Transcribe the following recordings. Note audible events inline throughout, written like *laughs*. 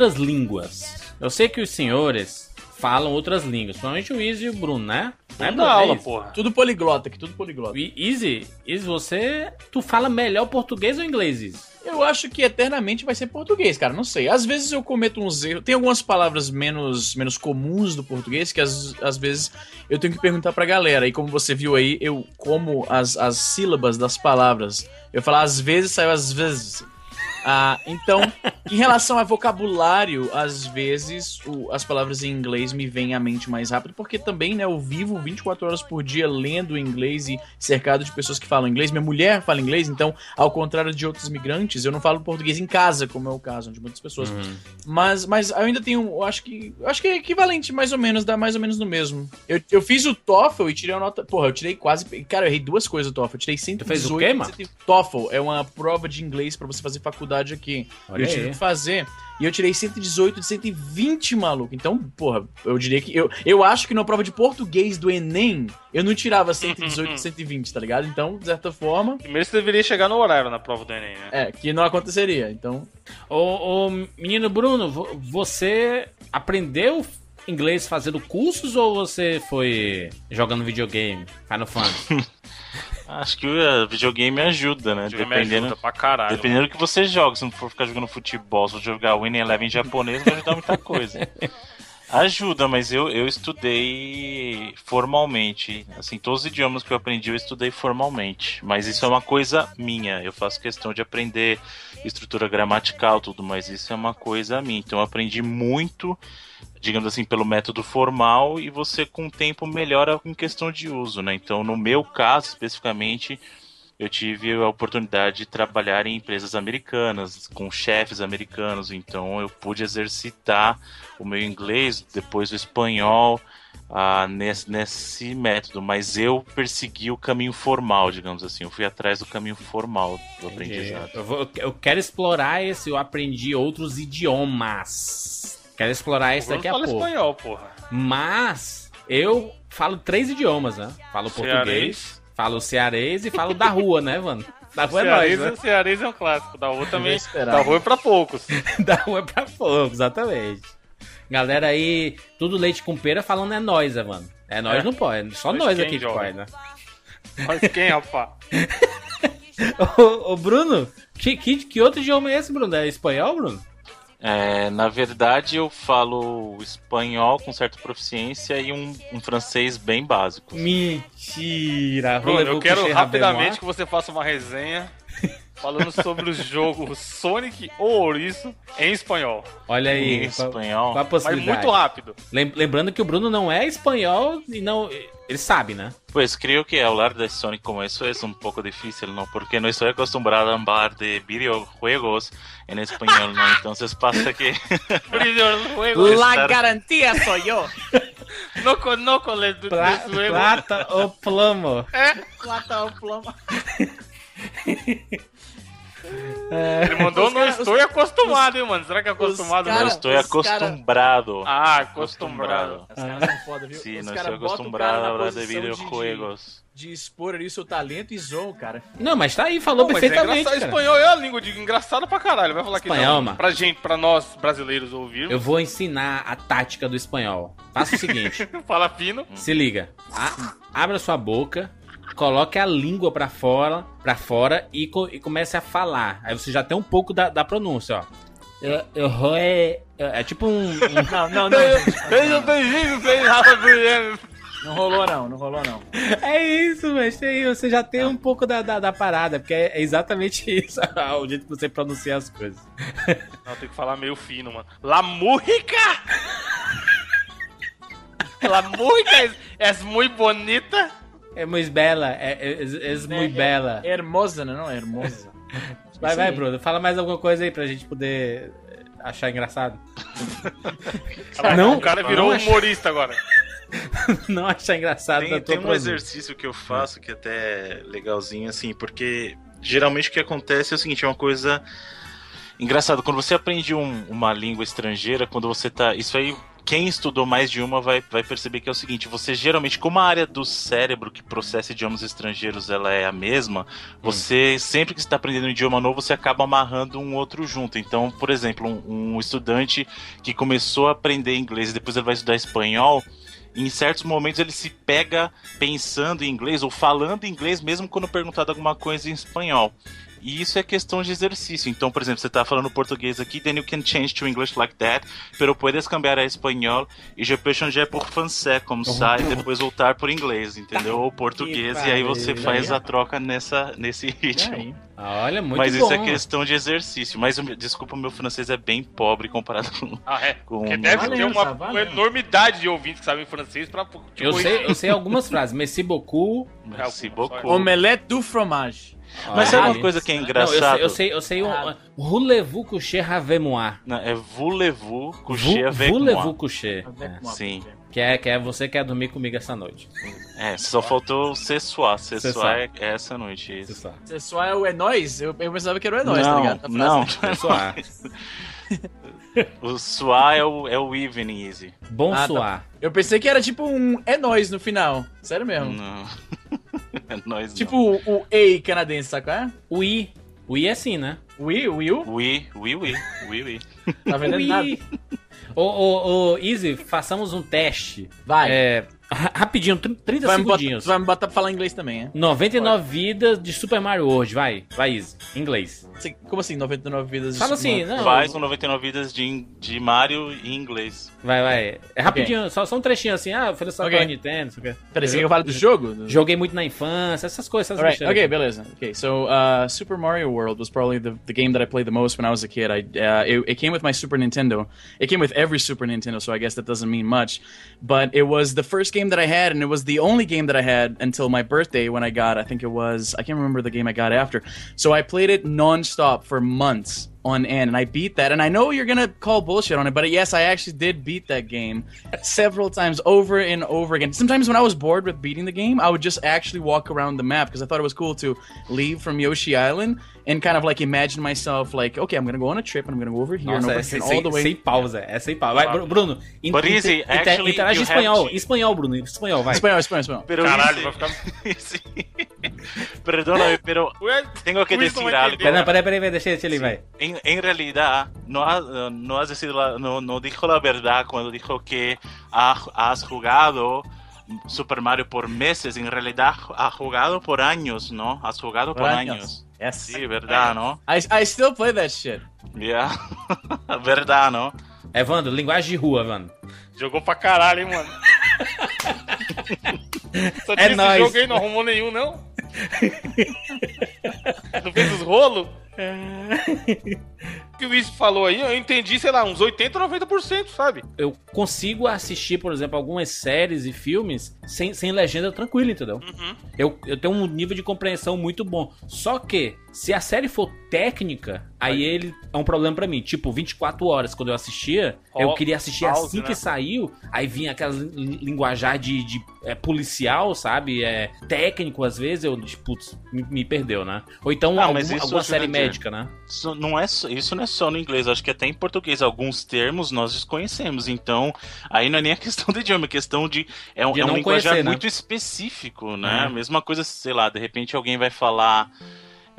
Outras línguas, eu sei que os senhores falam outras línguas, principalmente o Easy e o Bruno, né? É Né, da? É aula, isso? porra. Tudo poliglota aqui, tudo poliglota. E- Easy, Easy, você. Tu fala melhor português ou inglês, Easy? Eu acho que eternamente vai ser português, cara. Não sei. Às vezes eu cometo uns erros. Tem algumas palavras menos, menos comuns do português que às, às vezes eu tenho que perguntar pra galera. E como você viu aí, eu como as, as sílabas das palavras. Eu falo às vezes, saiu às vezes. Ah, então, em relação a vocabulário, às vezes o- as palavras em inglês me vêm à mente mais rápido, porque também, né, eu vivo 24 horas por dia lendo inglês e cercado de pessoas que falam inglês. Minha mulher fala inglês, então, ao contrário de outros imigrantes, eu não falo português em casa, como é o caso de muitas pessoas. Mas, mas eu ainda tenho, eu acho que, eu acho que é equivalente mais ou menos, dá mais ou menos no mesmo. Eu, eu fiz o TOEFL e tirei a nota, porra, eu tirei quase, cara, eu errei duas coisas do TOEFL, eu tirei 118. fez o quê, mano? TOEFL é uma prova de inglês pra você fazer faculdade aqui. Olha eu tive aí. que fazer e eu tirei 118 de 120, maluco. Então, porra, eu diria que eu, eu acho que na prova de português do ENEM, eu não tirava 118 de *laughs* 120, tá ligado? Então, de certa forma, Primeiro você deveria chegar no horário na prova do Enem, né? é, que não aconteceria. Então, Ô, ô, menino Bruno, vo- você aprendeu inglês fazendo cursos ou você foi jogando videogame, Final Fantasy? *laughs* Acho que o videogame ajuda, né? Videogame Dependendo, ajuda pra caralho. dependendo do que você joga. Se não for ficar jogando futebol, se for jogar Winning Eleven em japonês, vai ajudar muita coisa. *laughs* Ajuda, mas eu, eu estudei formalmente. Assim, todos os idiomas que eu aprendi, eu estudei formalmente. Mas isso é uma coisa minha. Eu faço questão de aprender estrutura gramatical, tudo, mas isso é uma coisa minha. Então eu aprendi muito, digamos assim, pelo método formal e você com o tempo melhora em questão de uso, né? Então, no meu caso especificamente, eu tive a oportunidade de trabalhar em empresas americanas, com chefes americanos, então eu pude exercitar o meu inglês, depois o espanhol, ah, nesse, nesse método, mas eu persegui o caminho formal, digamos assim, eu fui atrás do caminho formal do aprendizado. Eu, vou- eu quero explorar esse, eu aprendi outros idiomas. Quero explorar esse O daqui a pouco. espanhol, porra. Mas eu falo três idiomas, né? Falo Cearês. português, falo cearês e falo da rua, né, mano? Da rua é nóis, né? Cearês é um clássico. Da rua também. Da rua é pra poucos. *laughs* Da rua é pra pouco, exatamente. Galera aí, tudo leite com pera falando é nós, né, mano? É nós É. não pode, só Nós nós quem, aqui que pode, né? Mas quem, *laughs* rapá? *laughs* ô, ô, Bruno, que, que, que outro idioma é esse, Bruno? É espanhol, Bruno? É, na verdade, eu falo espanhol com certa proficiência e um, um francês bem básico. Mentira! Bruno, eu quero rapidamente que você faça uma resenha *laughs* falando sobre o jogo Sonic ou Ouriço em espanhol. Olha aí, Em espanhol. qual a Mas muito rápido. Lem- Lembrando que o Bruno não é espanhol e não. Ele sabe, né? Pues creo que hablar de Sonic como eso es un poco difícil, ¿no? Porque no estoy acostumbrado a hablar de videojuegos en español, ¿no? Entonces pasa que... *laughs* Videojuegos. la estar- garantía soy yo. No conozco de Pla- juego. plata ou plomo? Plata o *laughs* ploma. Ele mandou, Os não cara- estou acostumado, hein, mano. Será que é acostumado cara- mesmo? estoy os cara- acostumbrado. Ah, acostumbrado. Os caras são foda, viu? Sí, Os no caras estoy botam o acostumbrado a na hablar de videojuegos. De, de expor ali o seu talento e zoam, cara. Não, mas tá aí, falou Pô, é perfeitamente. engraçado. cara. Espanhol é a língua de engraçada pra caralho. Vai falar que Espanhol, não. mano. Pra gente, pra nós brasileiros ouvirmos. Eu vou ensinar a tática do espanhol. Faça o seguinte: *laughs* Fala fino. se liga. A- abra sua boca, coloque a língua pra fora, pra fora e, co- e comece a falar. Aí você já tem um pouco da, da pronúncia, ó. Eu, eu vou é, é tipo um, *laughs* Não, não, não. bem-vindo, seja Rafa Guilherme. Não rolou não, não rolou não. É isso, mas tem- você já tem um pouco da, da, da parada, porque é exatamente *laughs* isso, o jeito que você pronuncia as coisas. Não, tem que falar meio fino, mano. La música! *laughs* La música es, es muy bonita. É muito bela, é, é, é, é muito bela. É hermosa, né? Não, é hermosa. *laughs* Vai, vai. Bruno. Fala mais alguma coisa aí pra gente poder eh, achar engraçado. Caraca, Não, o cara virou humorista agora. *laughs* Não achar engraçado Tem, tua tem um exercício que eu faço que até é legalzinho, assim, porque geralmente o que acontece é o seguinte, é uma coisa engraçada. Quando você aprende um- uma língua estrangeira, quando você tá. Isso aí, quem estudou mais de uma vai, vai perceber que é o seguinte: você geralmente, como a área do cérebro que processa idiomas estrangeiros ela é a mesma, você sempre que está aprendendo um idioma novo, você acaba amarrando um outro junto. Então, por exemplo, um, um estudante que começou a aprender inglês e depois ele vai estudar espanhol. Em certos momentos ele se pega pensando em inglês ou falando inglês, mesmo quando perguntado alguma coisa em espanhol. E isso é questão de exercício. Então, por exemplo, você está falando português aqui, then you can change to English like that, pero puedes cambiar a espanhol e je peux changer por français, como sai, e depois voltar por inglês, entendeu? Ou português, e aí você faz a troca nessa, nesse ritmo. Ah, Olha, muito Mas bom. isso é questão de exercício. Mas, desculpa, meu francês é bem pobre comparado com... Ah, é. Com- Porque deve ter Valendo, uma, uma enormidade de ouvintes que sabem francês pra. tipo, Eu sei, eu sei algumas frases. Merci beaucoup. Merci É, beaucoup. Omelette du fromage. Mas sabe Olha uma coisa que é Não, eu engraçado? sei, eu sei, eu sei um. Ah. Roulez-vous coucher avec moi. Não, é voulez-vous coucher avec Voulez-vous moi. coucher. Avec É. Sim. Que é, que é você quer dormir comigo essa noite. É, só faltou. Ce Ce soir é essa noite. Você só é o é nós? Eu, eu pensava que era o é nós, tá Não, ligado? Frase. não. É *laughs* só. *laughs* O soir é o, é o evening easy. Bonsoir. Eu pensei que era tipo um é nós no final. Sério mesmo. Não. É *laughs* nós Tipo o, o ei canadense, sabe qual é? Oui. Oui é assim, né? Oui, Will? não. Oui, oui, oui. Oui, oui. Tá vendo nada? Ô, ô, ô, Easy, façamos um teste. Vai. É, rapidinho, tr- 30 vai, me botar, segundinhos. vai me botar pra falar inglês também, é? 99 vidas de Super Mario World, vai. Vai, Easy. Inglês. Como assim, 99 vidas? Fala assim, não. Faz um 99 vidas de, de Mario em inglês. Vai, vai. É rapidinho, só, só um trechinho assim. Ah, feliz Ok. okay. Nintendo, não sei o quê. Peraí, você quer que eu fale do jogo? Joguei muito na infância, essas coisas. Essas besteiras. okay, beleza. Okay, so uh, Super Mario World was probably the, the game that I played the most when I was a kid. I uh, it, it came with my Super Nintendo. It came with every Super Nintendo, so I guess that doesn't mean much. But it was the first game that I had, and it was the only game that I had until my birthday when I got. I think it was. I can't remember the game I got after. So I played it nonstop for months on end, and I beat that. And I know you're gonna call bullshit on it, but yes, I actually did beat that game several times over and over again. Sometimes when I was bored with beating the game, I would just actually walk around the map because I thought it was cool to leave from Yoshi Island and kind of like imagine myself like, okay, I'm gonna go on a trip and I'm gonna go over here and Nossa, over é here sem, all the way. sem pausa, é sem pausa. Vai, Bru- Bruno. in- But easy, inter- actually, interage em you have espanhol. to- Em espanhol, Bruno. Em espanhol, vai. Espanhol, espanhol, espanhol. Caralho, vai ficar. *laughs* Sí. *laughs* Perdóname, pero tengo que não decir algo. entender. Peraí, peraí, peraí, peraí, deixa, deixa ele, vai. En, en realidad, no, ha- no has decidido la- no, no dijo la verdad cuando dijo que ha- has jugado Super Mario por meses. En realidad, ha jugado por años, ¿no? Has jugado por, años. Yes. Sí, verdad, ¿no? I, I still play that shit. Yeah. *laughs* verdad, ¿no? Evandro, linguagem de rua, Evandro. Jogou pra caralho, hein, mano. *laughs* Só É esse nóis. jogo aí, não arrumou nenhum, não? *laughs* não fez os rolos? O que o Luiz falou aí, eu entendi, sei lá, uns 80, 90%, sabe? Eu consigo assistir, por exemplo, algumas séries e filmes sem, sem legenda tranquilo, entendeu? Uhum. Eu, eu tenho um nível de compreensão muito bom. Só que, se a série for técnica, aí ele é um problema pra mim. Tipo, 24 horas, quando eu assistia, Ó, eu queria assistir pause, assim né? que saiu, aí vinha aquela li- linguajar de, de é, policial, sabe? É, técnico, às vezes, eu, putz, me, me perdeu, né? Ou então Ah, algum- alguma série dizer. médica, né? Isso não, é, só- isso não é só no inglês, acho que até em português. Alguns termos nós desconhecemos. Então, aí não é nem a *laughs* questão do idioma, é questão de. É um, De é um linguajar conhecer, né? muito específico, né? É. Mesma coisa, sei lá, de repente alguém vai falar.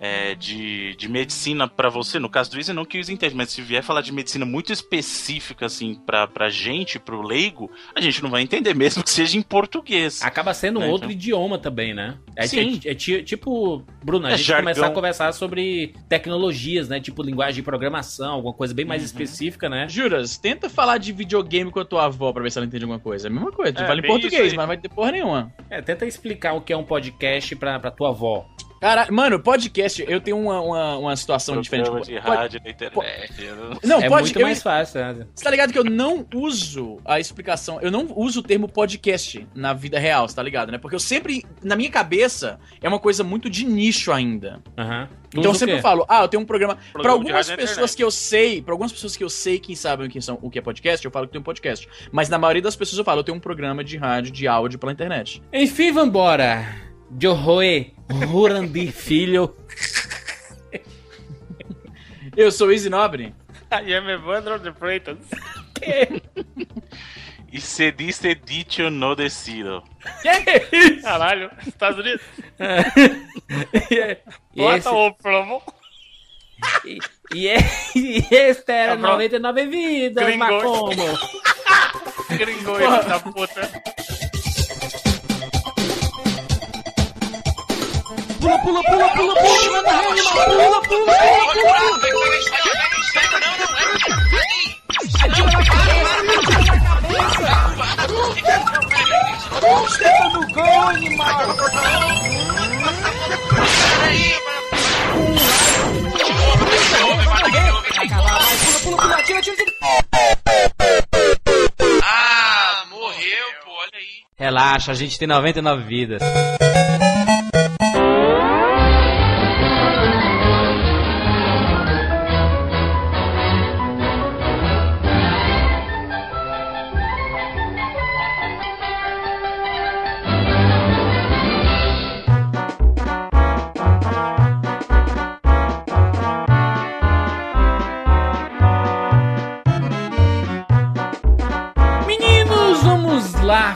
É, de, de medicina pra você, no caso do Izzy não que o Izzy entende, mas se vier falar de medicina muito específica assim pra, pra gente, pro leigo, a gente não vai entender mesmo que seja em português. Acaba sendo um É, outro então. idioma também, né? É, Sim. é- é ti- tipo, Bruno, a É gente jargão. começar a conversar sobre tecnologias, né? Tipo linguagem de programação, alguma coisa bem Uhum. mais específica, né? Juras, tenta falar de videogame com a tua avó pra ver se ela entende alguma coisa. É a mesma coisa. Tu É, fala em português, mas não vai ter porra nenhuma. É, tenta explicar o que é um podcast pra, pra tua avó. Caralho, mano, podcast, eu tenho uma, uma, uma situação diferente. Programa de Pode- rádio na internet. eu não- Não, é pode. muito eu- mais fácil, né? Você tá ligado que eu não uso a explicação, eu não uso o termo podcast na vida real, você tá ligado, né? Porque eu sempre, na minha cabeça, é uma coisa muito de nicho ainda. Aham. Tu Então sempre falo, ah, eu tenho um programa. De algumas pessoas que eu sei, pra algumas pessoas que eu sei que sabem o que, são, o que é podcast, eu falo que tem um podcast. Mas na maioria das pessoas eu falo, eu tenho um programa de rádio, de áudio pela internet. Enfim, vambora. Johoe Rurandi *laughs* Filho. Eu sou Easy Nobre. *laughs* I am Evandro de Freitas. E se disse dicho no decido. Caralho, Estados Unidos. *laughs* E Bota esse, o promo. e, e, e esse era Tá bom. 99 vidas, Gringo. mas como? Gringo ele da puta. Ah, morreu, pô, olha aí. Relaxa, a gente tem 99 vidas.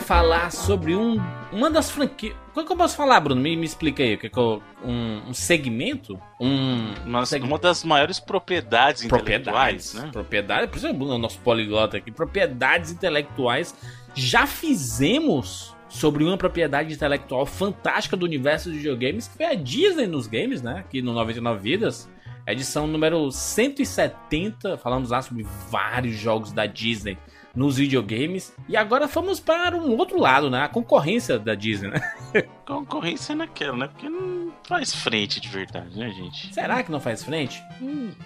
Falar sobre um, uma das franquias. Qual que eu posso falar, Bruno? Me, me explica aí. o Que que eu- um, um segmento? Um. Mas seg- uma das maiores propriedades intelectuais, propriedades, né? Propriedade, por isso é o nosso poliglota aqui. Propriedades intelectuais. Já fizemos sobre uma propriedade intelectual fantástica do universo dos videogames, que foi a Disney nos games, né? Aqui no 99 Vidas. Edição número 170. Falamos lá sobre vários jogos da Disney nos videogames. E agora vamos para um outro lado, né? A concorrência da Disney, né? *laughs* Concorrência naquela, né? Porque não faz frente de verdade, né, gente? Será que não faz frente?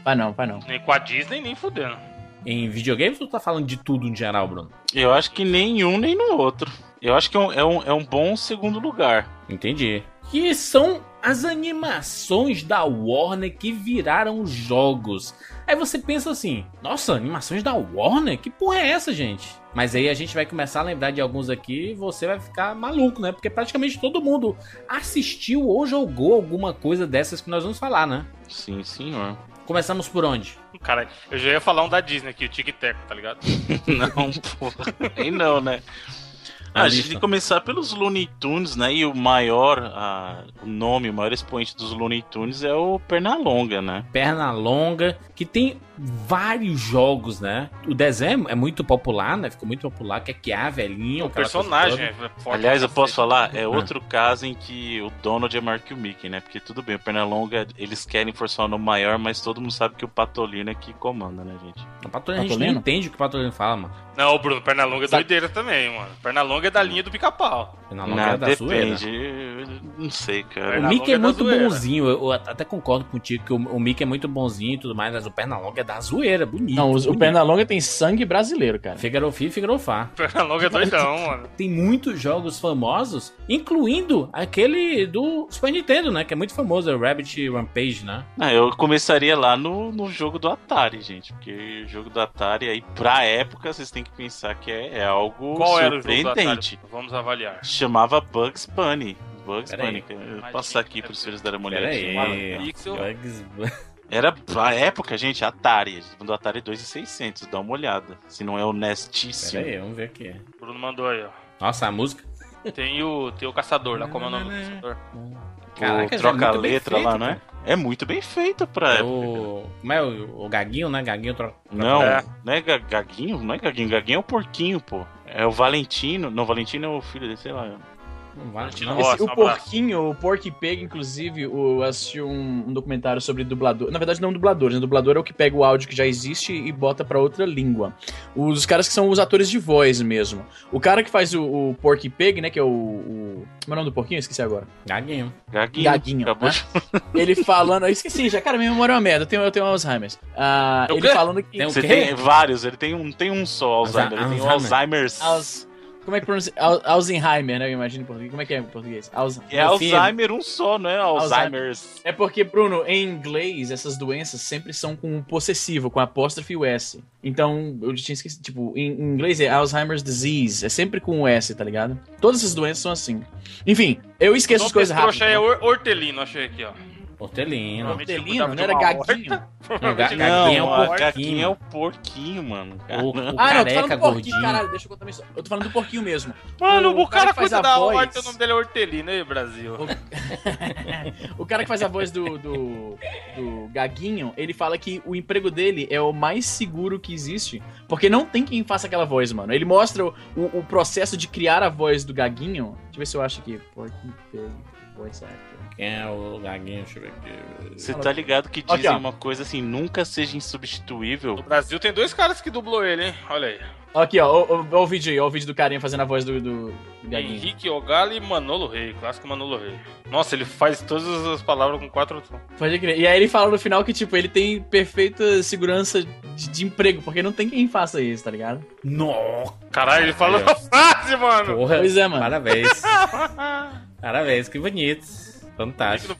Vai não, vai não. Nem com a Disney, nem fudendo. Em videogames ou tu tá falando de tudo em geral, Bruno? Eu acho que nem um nem no outro. Eu acho que é um, é um, é um bom segundo lugar. Entendi. Que são as animações da Warner que viraram jogos. Aí você pensa assim: nossa, animações da Warner? Que porra é essa, gente? Mas aí a gente vai começar a lembrar de alguns aqui e você vai ficar maluco, né? Porque praticamente todo mundo assistiu ou jogou alguma coisa dessas que nós vamos falar, né? Sim, senhor. Começamos por onde? Cara, eu já ia falar um da Disney aqui, o Tic Tac, tá ligado? *laughs* Não, porra. Aí não, né? A Ah, a gente tem que começar pelos Looney Tunes, né? E o maior, ah, o nome, o maior expoente dos Looney Tunes é o Pernalonga, né? Perna Longa, que tem vários jogos, né? O desenho é muito popular, né? Ficou muito popular, que é que a velhinho, O personagem é forte. Aliás, eu posso falar, é outro caso em que o Donald é maior que o Mickey, né? Porque tudo bem, o Pernalonga, eles querem forçar o nome maior, mas todo mundo sabe que o Patolino é que comanda, né, gente? O Patolino, a gente nem Patolino? entende o que o Patolino fala, mano. Não, Bruno, Pernalonga é Sabe- doideira também, mano. Pernalonga é da linha do pica-pau. Perna Longa é da zoeira. depende. eu Não sei, O cara. Pernalonga Mickey é é muito zoeira. bonzinho, eu até concordo contigo que o, o Mickey é muito bonzinho e tudo mais, mas o Pernalonga é da zoeira, bonito. Não, o bonito. Pernalonga tem sangue brasileiro, cara. Figaro Fi, Figaro Fá. *laughs* Pernalonga é doidão, mano. Tem muitos jogos famosos, incluindo aquele do Super Nintendo, né? Que é muito famoso, é o Rabbit Rampage, né? Ah, eu começaria lá no, no jogo do Atari, gente. Porque o jogo do Atari, aí, pra época, vocês têm que pensar que é, é algo Qual era o jogo do surpreendente. Atari? Vamos avaliar. Chamava Bugs Bunny. Bugs Pera aí. Bunny. Mas passar aqui pros filhos da mulher. Aí. Pixel. Bugs Bunny. Era pra época, gente, Atari. Do Atari 2600, dá uma olhada. Se não é honestíssimo. Pera aí, vamos ver aqui. O Bruno mandou aí, ó. Nossa, a música. Tem o, tem o caçador lá, como é o nome do *laughs* caçador? Caraca, o já é a feito, lá, né? É muito bem feito pra É época. o. Como é o, o Gaguinho, né? Gaguinho troca. Não, É. não é Ga- Gaguinho? Não é Gaguinho. Gaguinho é o porquinho, pô. É o Valentino. Não, Valentino é o filho dele, sei lá. Valentino. Rossi. Esse- um o abraço. Porquinho, o Porky Pig, inclusive, eu assisti um, um documentário sobre dublador. Na verdade, não dubladores, né? Dublador é o que pega o áudio que já existe e bota pra outra língua. Os caras que são os atores de voz mesmo. O cara que faz o, o Porky Pig, né? Que é o, o. Como é o nome do porquinho? Esqueci agora. Gaguinho. Gaguinho. Gaguinho, né? Ele falando. Eu esqueci já, cara, minha memória é uma merda. Eu tenho, eu tenho Alzheimer. Ah, O ele quê? falando que. Tem um- Você quê? tem vários, ele tem um, tem um só Alzheimer, ele tem um Alzheimer. Alzheimer's. Como é que pronuncia? Al Alzheimer, né? Eu imagino em português. Como é que é em português? Alz... É Alzheimer um só, não é Alzheimer's. É porque, Bruno, em inglês, essas doenças sempre são com um possessivo, com apóstrofe e o S. Então, eu tinha esquecido, tipo, em, em inglês é Alzheimer's disease, é sempre com o S, tá ligado? Todas essas doenças são assim. Enfim, eu esqueço as coisas que esse trouxa rápido. é hor- hortelino, achei aqui, ó. Hortelino. Hortelino, não era gaguinho. Não, ga- gaguinho é o Não, a porquinho. gaguinha é o porquinho, mano. O, o Ah, não, eu tô careca falando do porquinho, gordinho. caralho. Deixa eu contar minha história. Eu tô falando do porquinho mesmo. Mano, O o, cara, cara que faz cuida a da voz- horta, o nome dele é Hortelino, aí, Brasil. *laughs* O cara que faz a voz do, do, do Gaguinho, ele fala que o emprego dele é o mais seguro que existe. Porque não tem quem faça aquela voz, mano. Ele mostra o, o, o processo de criar a voz do Gaguinho. Deixa eu ver se eu acho aqui. Porquinho Voice Actor. Quem é o gaguinho? Deixa eu ver aqui. Você tá ligado que Aqui, dizem ó. uma coisa assim, nunca seja insubstituível. No Brasil tem dois caras que dublou ele, hein? Olha aí. Aqui, ó. Ó, ó, ó o vídeo aí. Ó o vídeo do carinha fazendo a voz do, do, do Gaguinho. Henrique Ogali e Manolo Rei, clássico Manolo Rei. Nossa, ele faz todas as palavras com quatro tons. Pode crer. E aí ele fala no final que, tipo, ele tem perfeita segurança de, de emprego, porque não tem quem faça isso, tá ligado? Nossa, Caralho, ele falou Aí, a frase, mano. porra. Pois é, mano. Parabéns. *laughs* Parabéns, que bonito. Fantástico.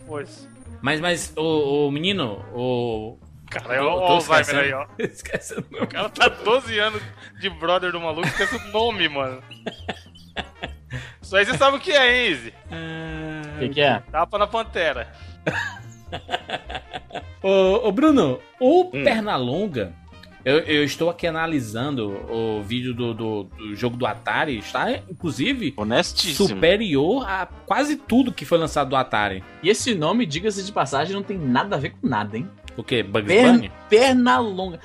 Mas, mas, o, o menino, o. Cara, é Tô- *laughs* o tô Alzheimer esquecendo. aí, ó. Esquecendo. O cara tá 12 anos de brother do maluco, esquece o nome, mano. Isso aí você sabe o que é, hein, Izzy? O que, que é? Tapa na pantera. *laughs* Ô, ô, Bruno, o Hum. Pernalonga, eu, eu estou aqui analisando o vídeo do, do, do jogo do Atari, está inclusive Honestíssimo. superior a quase tudo que foi lançado do Atari. E esse nome, diga-se de passagem, não tem nada a ver com nada, hein? O quê? Bugs Per- Bunny? Perna longa.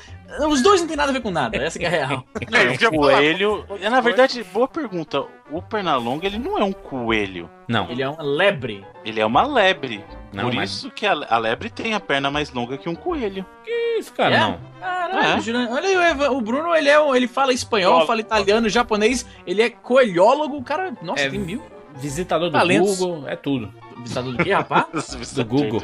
Os dois não tem nada a ver com nada, essa que é a real. *laughs* O coelho. É, na verdade, boa pergunta. O Pernalonga, ele não é um coelho. Não, Ele é uma lebre. Ele é uma lebre. não, Por mas isso que a, a lebre tem a perna mais longa que um coelho. que isso, cara, É? não. Caralho, É. olha aí, o Evan- o Bruno, ele, é, ele fala espanhol, fala italiano, japonês, ele é coelhólogo, o cara, nossa, É. tem mil. Visitador do Talentos. Google, é tudo. Visitador do quê, rapaz? *laughs* Do Google.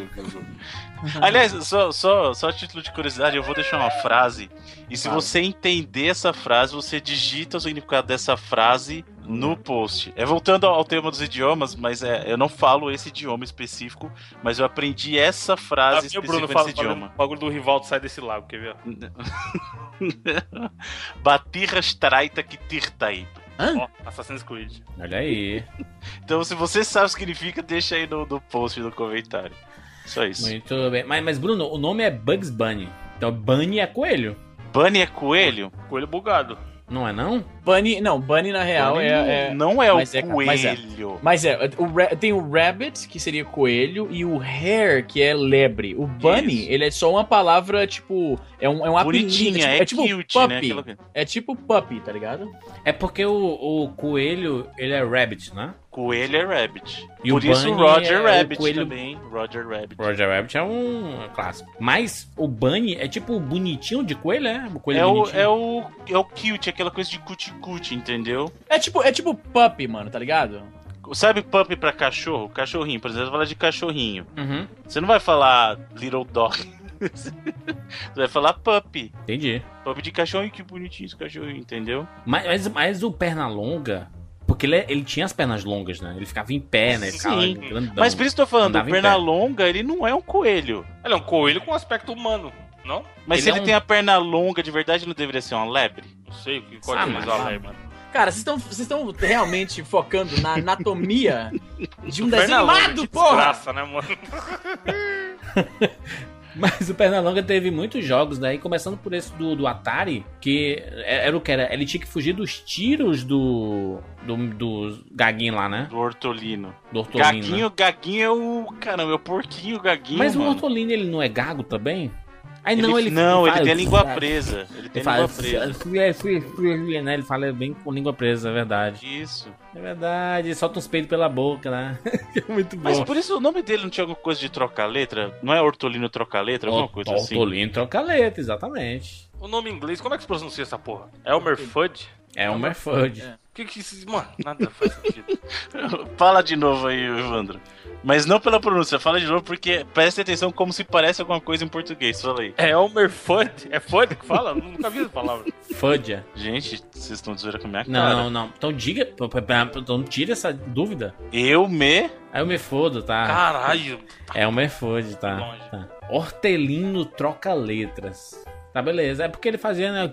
*laughs* Aliás, só, só, só a título de curiosidade, eu vou deixar uma frase. E se você entender essa frase, você digita o significado dessa frase no post. É voltando ao tema dos idiomas, mas é, eu não falo esse idioma específico, mas eu aprendi essa frase o específica Bruno fala, idioma. o bagulho do Rivaldo sai desse lago, quer ver? *laughs* Batirra straita que tirtai. Ó, Assassin's Creed. Olha aí. Então, se você sabe o que significa, deixa aí no, no post, no comentário. Só isso. Muito bem. Mas, mas, Bruno, o nome é Bugs Bunny. Então, Bunny é coelho. Bunny é coelho? Coelho bugado. Não é não? Bunny, não, Bunny na real Bunny é, é- não é o mas é, cara, mas é. coelho. Mas é, o ra- tem o rabbit, que seria coelho, e o hare, que é lebre. O bunny, Isso. ele é só uma palavra, tipo, é um, é um apelido, Bonitinha, é é, tipo, é tipo cute, né? puppy. Aquela- É tipo puppy, tá ligado? É porque o, o coelho, ele é rabbit, né? Coelho é Rabbit. E Por o isso o Bunny Roger é o Rabbit coelho- também. Roger Rabbit. Roger Rabbit é um clássico. Mas o Bunny é tipo o bonitinho de coelho, é? O coelho É o, é, o, é o cute, aquela coisa de cuti-cuti, entendeu? É tipo, é tipo puppy, mano, tá ligado? Sabe puppy pra cachorro? Cachorrinho, por exemplo, você vai falar de cachorrinho. Uhum, Você não vai falar little dog. você vai falar puppy. entendi. Puppy de cachorrinho, que bonitinho esse cachorrinho, entendeu? Mas, mas, mas o Pernalonga, porque ele, é- ele tinha as pernas longas, né? Ele ficava em pé, né? Ele ficava Sim. grandão. Mas por isso que eu tô falando, Andava pé. Pernalonga, ele não é um coelho. Ele é um coelho com aspecto humano, não? Mas Ele se é ele um- tem a perna longa de verdade, não deveria ser uma lebre? Não sei o que Ah, pode mas- usar aí, mano. Cara, vocês estão vocês estão realmente focando na anatomia de um desenho animado, porra! desgraça, né, mano? *laughs* Mas o Pernalonga teve muitos jogos, daí começando por esse do, do Atari, que é- era o que era. Ele tinha que fugir dos tiros do. do, do Gaguinho lá, né? Do Hortolino. Do Hortolino. né? Gaguinho, Gaguinho é o. Caramba, é o porquinho Gaguinho. Mas o mano. Hortolino, ele não é gago também? Aí não, ele. Não, ele fala- tem a língua presa. Ele tem Ele a fala. língua presa. Fui, fui, fui, né? Ele fala bem com língua presa, é verdade. Isso. É verdade, ele solta uns peitos pela boca, né? *laughs* Muito bom. Mas por isso o nome dele não tinha alguma coisa de trocar letra? Não é Hortolino trocar letra? Alguma coisa assim? Hortolino troca letra, exatamente. O nome em inglês, como é que se pronuncia essa porra? Elmer Fudd? É um Merford. É. O que que isso... Mano, nada faz sentido. *laughs* Fala de novo aí, Evandro. Mas não pela pronúncia, fala de novo porque presta atenção como se parece alguma coisa em português. Fala aí. É Elmer Fudd? É Fudd que fala? Eu Nunca vi essa palavra. Fudja. Gente, vocês estão de zoeira com a minha cara. Não, não, não. Então diga. Então tira essa dúvida. Eu me. Aí eu me fodo, tá? Caralho. É o Merford, tá? Longe. tá. Hortelino troca letras. Tá, beleza. É porque ele fazia, né?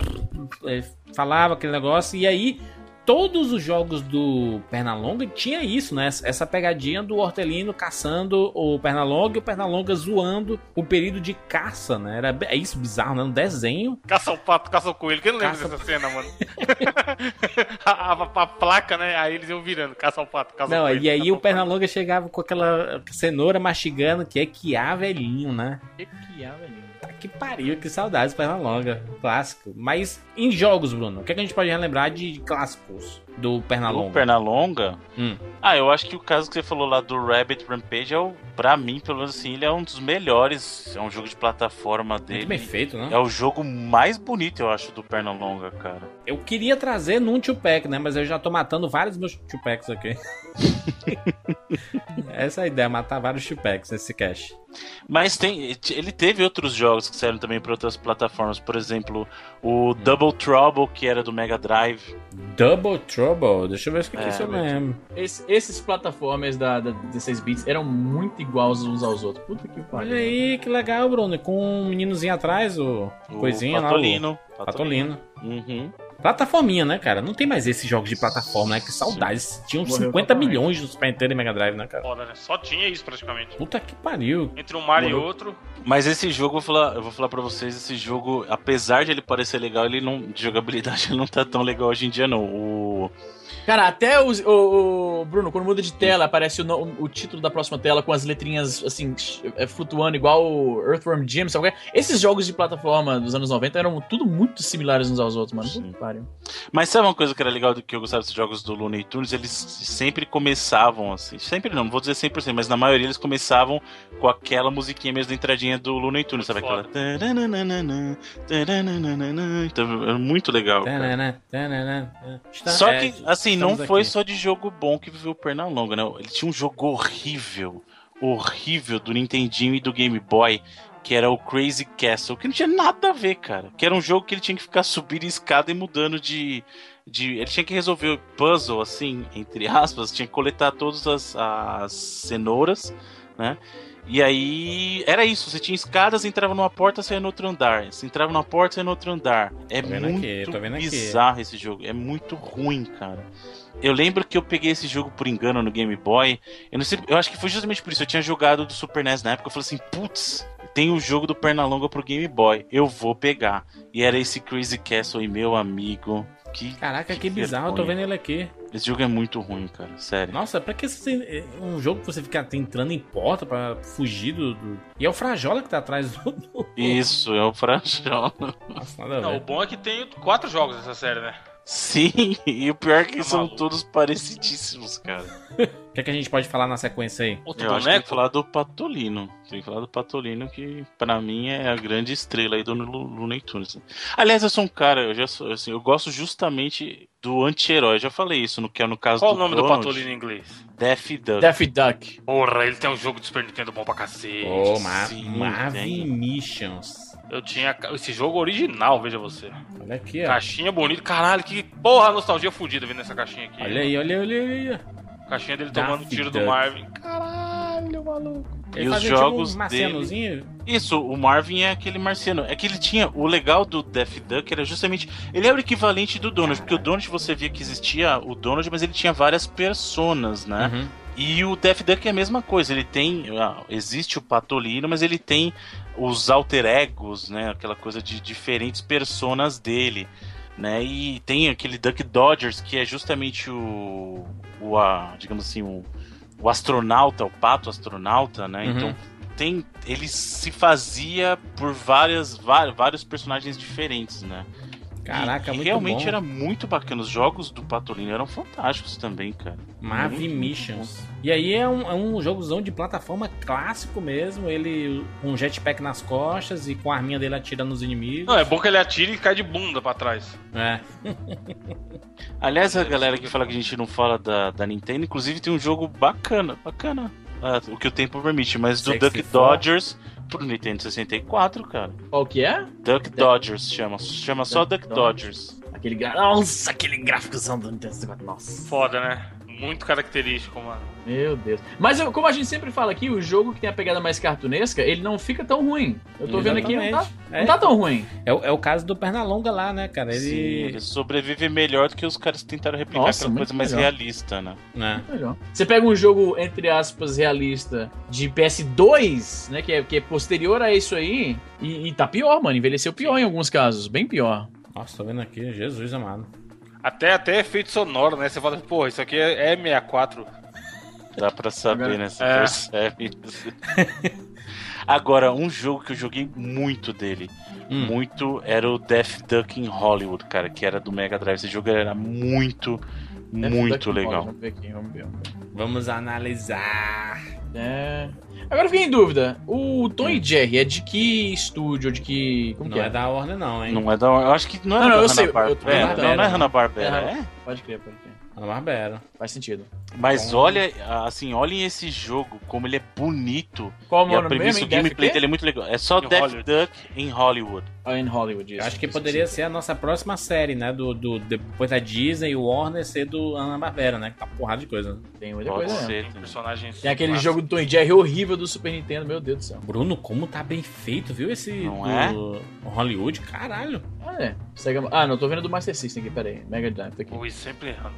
Ele falava aquele negócio e aí todos os jogos do Pernalonga tinha isso, né? Essa pegadinha do Hortelino caçando o Pernalonga e o Pernalonga zoando o período de caça, né? Era é isso bizarro, né? Um desenho. Caça o pato, caça o coelho. Quem não lembra Caça- dessa cena, mano? *laughs* a, a- a placa, né? Aí eles iam virando. Caça o pato, caça Não, o coelho. e aí o Pernalonga chegava com aquela cenoura mastigando, que é que velhinho, né? Que é, velhinho. Que pariu, que saudades do Pernalonga. Clássico. Mas em jogos, Bruno, o que, é que a gente pode relembrar de clássicos do Pernalonga? Pernalonga? Hum. Ah, eu acho que o caso que você falou lá do Rabbit Rampage é o, pra mim, pelo menos assim, ele é um dos melhores. É um jogo de plataforma dele. Muito bem feito, né? É o jogo mais bonito, eu acho, do Pernalonga, cara. Eu queria trazer num two-pack, né? Mas eu já tô matando vários meus two-packs aqui. *laughs* Essa é a ideia, matar vários two-packs nesse cache. Mas tem, ele teve outros jogos que saíram também para outras plataformas, por exemplo. O Double Trouble, que era do Mega Drive. Double Trouble, deixa eu ver se que É, isso lembro. Esse- esses plataformas da, da 16 bits eram muito iguais uns aos outros. Puta que pariu. Olha aí, que legal, Bruno. Com um meninozinho atrás, o, O coisinha lá. Patolino. O Patolino. Uhum. Plataforminha, né, cara? Não tem mais esses jogos de plataforma, né? Que saudades. Tinham Morreu 50 totalmente. milhões do Super Nintendo e Mega Drive, né, cara? Foda, né? Só tinha isso praticamente. Puta que pariu. Entre um mar e outro. Mas esse jogo, eu vou falar, eu vou falar pra vocês, esse jogo, apesar de ele parecer legal, ele não, de jogabilidade, *laughs* ele não tá tão legal hoje em dia, não. O, Cara, até os, o, o- Bruno, quando muda de tela, aparece o, o título da próxima tela com as letrinhas assim, é, flutuando, igual o Earthworm Jim, sabe? é? Esses jogos de plataforma dos anos 90 eram tudo muito similares uns aos outros, mano. Pariu. Mas sabe uma coisa que era legal do que eu gostava desses jogos do Looney Tunes? Eles sempre começavam assim. Sempre não, não vou dizer 100%, mas na maioria eles começavam com aquela musiquinha mesmo da entradinha do Looney Tunes, sabe? Aquela. Então, era muito legal. cara. Só é, que, assim, não estamos foi aqui. só de jogo bom que viveu o Pernalonga, né? Ele tinha um jogo horrível, horrível do Nintendinho e do Game Boy, que era o Crazy Castle, que não tinha nada a ver, cara. Que era um jogo que ele tinha que ficar subindo escada e mudando de. de ele tinha que resolver o puzzle, assim, entre aspas, tinha que coletar todas as, as cenouras, né? E aí era isso, você tinha escadas, entrava numa porta, saía no outro andar. Você entrava numa porta, saía no outro andar. É muito aqui, vendo aqui. bizarro esse jogo, é muito ruim, cara. Eu lembro que eu peguei esse jogo por engano no Game Boy. Eu não sei, eu acho que foi justamente por isso. Eu tinha jogado do Super NES na época. Eu falei assim: putz, tem o jogo do Pernalonga pro Game Boy. Eu vou pegar. E era esse Crazy Castle e meu amigo. Que, Caraca, que bizarro, eu tô vendo ele aqui. Esse jogo é muito ruim, cara. Sério. Nossa, pra que você tem um jogo que você fica entrando em porta pra fugir do. do- E é o Frajola que tá atrás do. Isso, é o Frajola. Nossa, nada a Não, o bom é que tem quatro jogos dessa série, né? Sim, e o pior é que Tá são maluco. todos parecidíssimos, cara. O que, é que a gente pode falar na sequência aí? Outro Eu acho que tem boneco? que falar do Patolino. Tem que falar do Patolino, que pra mim é a grande estrela aí do Looney Tunes. Aliás, eu sou um cara, eu já sou, assim, eu gosto justamente do anti-herói. Eu já falei isso, no, que é no caso Qual o do nome do Donald, Patolino em inglês? Daffy Duck. Daffy Duck. Porra, ele tem um jogo de Super Nintendo bom pra cacete. Ô, Mar sim, Marvin tem. Missions. Eu tinha esse jogo original, veja você. Olha aqui, ó. Caixinha bonita. Caralho, que porra, nostalgia fodida vendo essa caixinha aqui. Olha aí, olha aí, olha aí. Caixinha dele tomando Daffy tiro Duck. do Marvin. Caralho, maluco. E Ele os fazia jogos tipo um marcianozinho. Isso, o Marvin é aquele marciano. É que ele tinha. O legal do Daffy Duck era justamente. Ele é o equivalente do Donald, porque o Donald você via que existia o Donald, mas ele tinha várias personas, né? Uhum. E o Daffy Duck é a mesma coisa. Ele tem. ah, Existe o Patolino, mas ele tem os alter egos, né? Aquela coisa de diferentes personas dele. Né? E tem aquele Duck Dodgers, que é justamente o. o a, digamos assim, o, o astronauta, o pato astronauta, né? Uhum. Então tem. Ele se fazia por várias, vários personagens diferentes, né? Caraca, e, e muito realmente bom. era muito bacana. Os jogos do Patolino eram fantásticos também, cara. Muito Missions. E aí é um, é um jogozão de plataforma clássico mesmo. Ele com um jetpack nas costas e com a arminha dele atirando nos inimigos. Não, é bom que ele atira e cai de bunda pra trás. É. *laughs* Aliás, a galera que fala que a gente não fala da, da Nintendo, inclusive tem um jogo bacana, bacana. ah, o que o tempo permite, mas do 64. Duck Dodgers pro Nintendo 64, cara. Qual que é? Duck Dodgers chama, chama só Duck Duck Dodgers. Aquele gra... Nossa, aquele gráficozão do Nintendo 64. Nossa. Foda, né? Muito característico, mano. Meu Deus. Mas eu- como a gente sempre fala aqui, o jogo que tem a pegada mais cartunesca, ele não fica tão ruim. Eu tô vendo aqui, não tá, Exatamente. não tá tão ruim. É, o- é o caso do Pernalonga lá, né, cara? Sim, Ele. ele sobrevive melhor do que os caras que tentaram replicar Nossa, aquela coisa mais melhor. realista, né? né? Melhor. Você pega um jogo, entre aspas, realista de PS2, né? Que é, que é posterior a isso aí, e, e tá pior, mano. Envelheceu pior em alguns casos, bem pior. Nossa, tô vendo aqui, Jesus amado. Até, até efeito sonoro, né? Você fala, pô, isso aqui é, é 64. Dá pra saber, Agora- né? Você É. percebe. *laughs* Agora, um jogo que eu joguei muito dele, Hum. muito, era o Death Duck in Hollywood, cara, que era do Mega Drive. Esse jogo era muito, muito legal. Vamos ver aqui, vamos ver. Vamos ver. Vamos analisar. É. Agora eu fiquei em dúvida. O Tom e Jerry é de que estúdio? De que. Como que Não é? é da Warner, não, hein? Não é da. Eu acho que não é Não, da não, eu sei, Hanna-Barbera. É, não, não é Hanna-Barbera, É. é? Pode crer, pode crer. Ana Barbera. Faz sentido. Mas olha, assim, olhem esse jogo, como ele é bonito. Qual E a nome premissa, mesmo? o gameplay dele é muito legal. É só Em Death Hollywood. Duck em Hollywood. Em Hollywood, isso. acho que Isso, poderia ser a nossa próxima série, né? Do, do, depois da Disney e o Warner ser do Ana Barbera, né? Que tá porrada de coisa. Tem muita Pode coisa, né? ser. Tem personagem. Tem aquele massa. jogo do Tom e Jerry horrível do Super Nintendo, meu Deus do céu. Bruno, como tá bem feito, viu? Esse Não do é? Hollywood, caralho. Ah, é. Sega... Ah, não, tô vendo do Master System aqui, peraí. Mega Drive, tá aqui. Ui, sempre errando.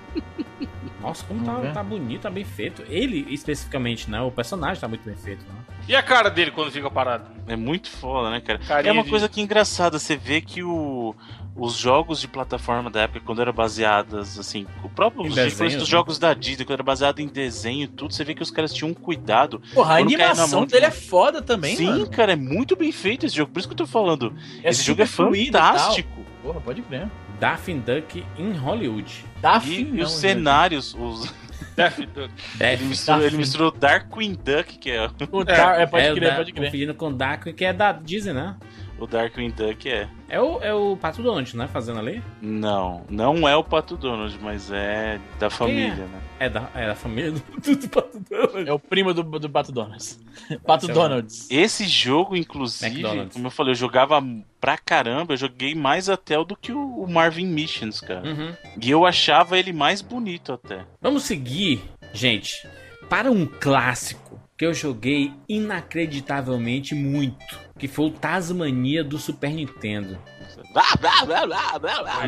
*laughs* Nossa, como tá, tá bonito, tá bem feito. Ele, especificamente, né? O personagem tá muito bem feito, né? E a cara dele quando fica parado? É muito foda, né, cara? Carinha é uma de- coisa que é engraçada, você vê que o, os jogos de plataforma da época, quando eram baseadas, assim, o próprio os dos né? jogos da Disney, quando era baseado em desenho e tudo, você vê que os caras tinham um cuidado. Porra, a animação de dele é foda também, Sim, mano. cara, é muito bem feito esse jogo, por isso que eu tô falando. esse jogo é fantástico. Porra, pode crer. Daffy Duck em Hollywood. Tá E, e os gente. cenários, os- Death Duck. É, ele, misturou, ele misturou Darkwing Duck, que é O Tar- é, pode é o crer, pode crer. Confundindo com Daco, que é da Disney, né? O Darkwing Duck, é. É o, é o Pato Donald, né? Fazendo ali. Não, não é o Pato Donald, mas é da família, né? É da, é da família do, do Pato Donald. É o primo do, do Pato Donalds. *laughs* Pato é Donalds. Esse jogo, inclusive, McDonald's. como eu falei, eu jogava pra caramba, eu joguei mais até do que o o Marvin Missions, cara. Uhum. E eu achava ele mais bonito até. Vamos seguir, gente, para um clássico que eu joguei inacreditavelmente muito, que foi o Tasmania do Super Nintendo.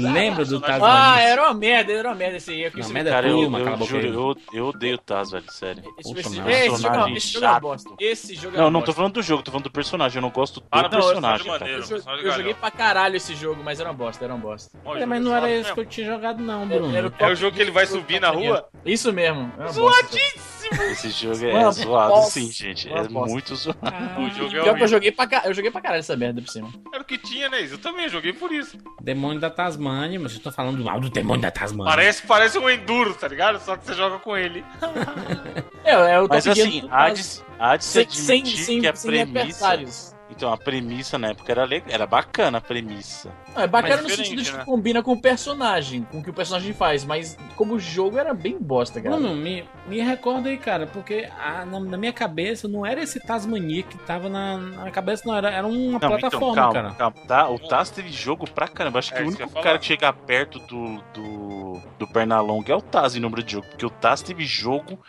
Lembra do Ah, Tasmania? era uma merda, era uma merda esse aí. Eu Não, merda Cara, eu, turma, a eu, boca juro, eu, eu odeio o Taz, velho, sério. Esse, Puxa, esse, não. esse jogo, é- Personagem esse jogo é uma chato. bosta. Esse jogo é Não, não tô falando do jogo, tô falando do personagem. Eu não gosto do Ah, não, personagem, personagem cara. maneiro. Eu, eu joguei galhão. pra caralho esse jogo, mas era uma bosta, era uma bosta. É, jogo mas não era esse que eu tinha jogado, não, Bruno. Era o É o jogo que ele vai subir na rua? Isso mesmo. É bosta. *laughs* Esse jogo é Uma zoado, bosta. sim, gente. É bosta. muito zoado. O jogo é Pior que eu joguei pra, ca- eu joguei pra caralho essa merda por cima. Era o que tinha, né? Eu também joguei por isso. Demônio da Tasmania, mas eu tô falando mal do Demônio da Tasmania. Parece, parece um enduro, tá ligado? Só que você joga com ele. É, é o Mas Top Gear assim, há de, há de se sem, sem, admitir sem, que a sem premissa... Então, a premissa na época era, legal, era bacana, a premissa. Não, é bacana Mas no sentido de que né? combina com o personagem, com o que o personagem faz, mas como jogo era bem bosta, cara. Me, me recorda aí, cara, porque a- na, na minha cabeça não era esse Tasmania que tava na, na cabeça, não, era, era uma Não, plataforma, então, calma, cara. calma. Tá, o Taz teve jogo pra caramba. Acho que É o que único ia cara que chega perto do, do, do Pernalonga é o Taz em número de jogo. Porque o Taz teve jogo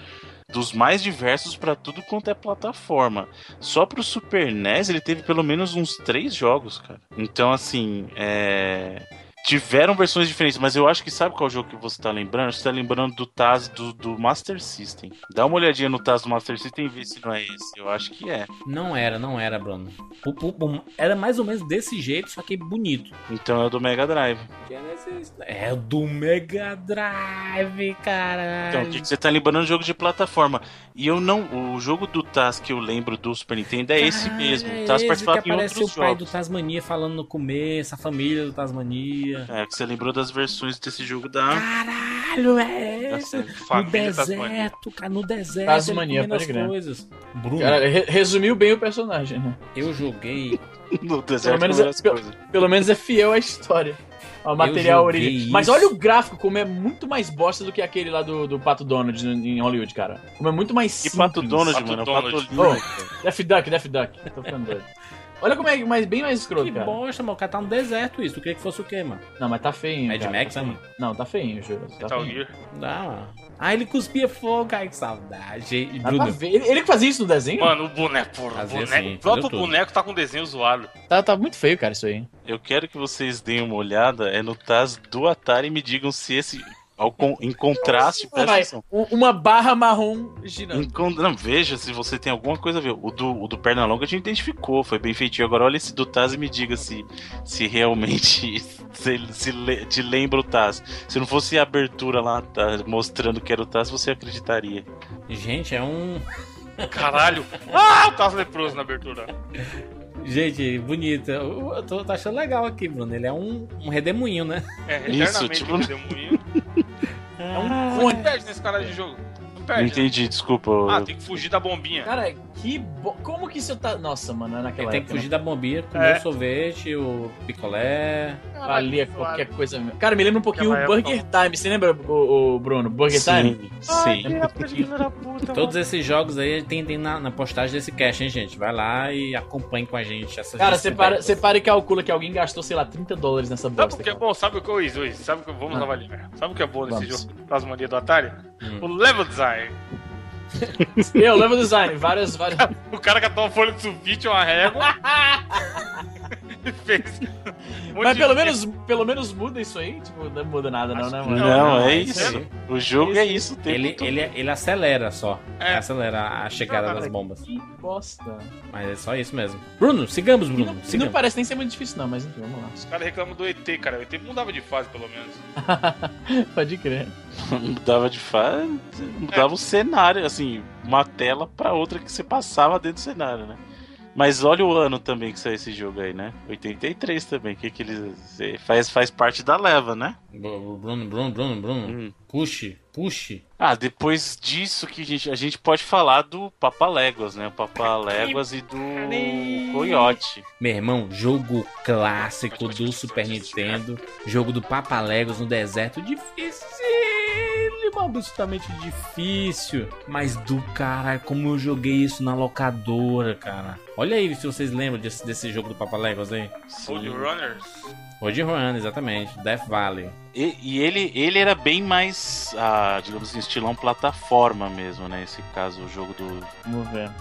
dos mais diversos pra tudo quanto é plataforma. Só pro Super NES ele teve pelo menos uns três jogos, cara. Então, assim, é. Tiveram versões diferentes, mas eu acho que sabe qual jogo que você tá lembrando? Você tá lembrando do Taz do, do Master System. Dá uma olhadinha no Taz do Master System e vê se não é esse. Eu acho que é. Não era, não era, Bruno. Era mais ou menos desse jeito, só que bonito. Então é o do Mega Drive. É o do Mega Drive, caralho. Então, o que que você tá lembrando do jogo de plataforma. E eu não. O jogo do Taz que eu lembro do Super Nintendo é esse Caralho, mesmo. é O Taz esse participava que em aparece outros o pai jogos. do Tasmania falando no começo, a família do Tasmania. É, que você lembrou das versões desse jogo da. Caralho, é esse. No deserto, cara, no deserto. Tasmania, pode crer. coisas. Bruno, Cara, re- resumiu bem o personagem, né? eu joguei. *laughs* No deserto menos com é- várias coisas. Pelo menos é fiel à história. Ao material original. Mas olha o gráfico, como é muito mais bosta do que aquele lá do, do Pato Donald em Hollywood, cara. Como é muito mais Que simples. Pato Donald, Pato mano. é o Donald. Oh. Death Duck, Death Duck. Tô ficando doido. *laughs* Olha como é mais, bem mais escroto, Que cara. bosta, mano. O cara tá no deserto isso. Tu queria que fosse o quê, mano? Não, mas tá feinho. Mad cara, Max, tá né, feinho. Não, tá feinho, juro. Tá Metal feinho. Gear. Dá, mano. Ah, ele cuspia fogo. Ai, que saudade. E Bruno, ver. Ele, ele que fazia isso no desenho? Mano, o boneco, porra, o Fazia boneco, assim, o próprio boneco tá com desenho zoado. Tá, tá muito feio, cara, isso aí. Eu quero que vocês deem uma olhada é no Taz do Atari e me digam se esse. Ao con- em contraste, presta atenção. uma barra marrom girando. Em con- Não, veja se você tem alguma coisa a ver. O do, o do Pernalonga a gente identificou, foi bem feitinho. Agora olha esse do Taz e me diga se, se realmente *laughs* se, se le- te lembra o Taz. Se não fosse a abertura lá tá, mostrando que era o Taz, você acreditaria. gente, é um. *laughs* Caralho. Ah, o Tasso leproso na abertura. Gente, bonito. Eu, tô, tô achando legal aqui, Bruno. Ele é um, um redemoinho, né? É, Isso, tipo- um redemoinho. *laughs* É um Não cone. perde nesse cara de jogo. Não Não perde. né? entendi, desculpa. Ah, tem que fugir da bombinha. Cara, que bo... Como que isso tá. Nossa, mano, é naquela Ele tem que época. fugir da bombinha, comer É. o sorvete, o picolé. né? Valia qualquer coisa. Cara, me lembra um pouquinho o Burger Time. Você lembra, o, o Bruno? Burger Time? Sim, sim. Todos esses jogos aí tem, tem na, na postagem desse cast, hein, gente? Vai lá e acompanhe com a gente essas Cara, você para, descobertas. você para e calcula que alguém gastou, sei lá, 30 dólares nessa Sabe bosta. o que é bom? Sabe o que eu fiz hoje? Sabe o que vamos Ah. avaliar? Sabe o que é bom nesse Vamos. jogo das manias do Atari? Hum. O level design. Eu, level design, várias, várias. O cara catou uma folha de sulfite, uma régua. *laughs* fez. um Mas pelo menos, pelo menos muda isso aí? Tipo, não muda nada, não, né, mano? Não, Não, é é isso. O jogo é isso o tempo Ele, ele, ele acelera só. É. Acelera a chegada das bombas. Que bosta. Mas é só isso mesmo. Bruno, sigamos, Bruno. não, e não sigamos. parece nem ser muito difícil, não, mas enfim, vamos Os caras reclamam do ET, cara. O ET mudava de fase, pelo menos. lá. *laughs* Pode crer. Mudava de fase, mudava o cenário, assim, uma tela pra outra que você passava dentro do cenário, né? Mas olha o ano também que saiu esse jogo aí, né? 83 também, que que eles eh, faz faz parte da leva, né? Bruno, Bruno, Bruno, Bruno. Hum. Puxe, puxe. Ah, depois disso que a gente, a gente pode falar do Papa Léguas, né? O Papa Léguas e do Coyote. Meu irmão, jogo clássico do Super Nintendo. Jogo do Papalegos no deserto. Difícil, absolutamente difícil. Mas do caralho, como eu joguei isso na locadora, cara. Olha aí se vocês lembram desse, desse jogo do Papalegos aí. Road Runners. Road Run, exatamente. Death Valley. E, e ele, ele era bem mais, ah, digamos assim, estilão plataforma mesmo, né? Esse caso, o jogo do,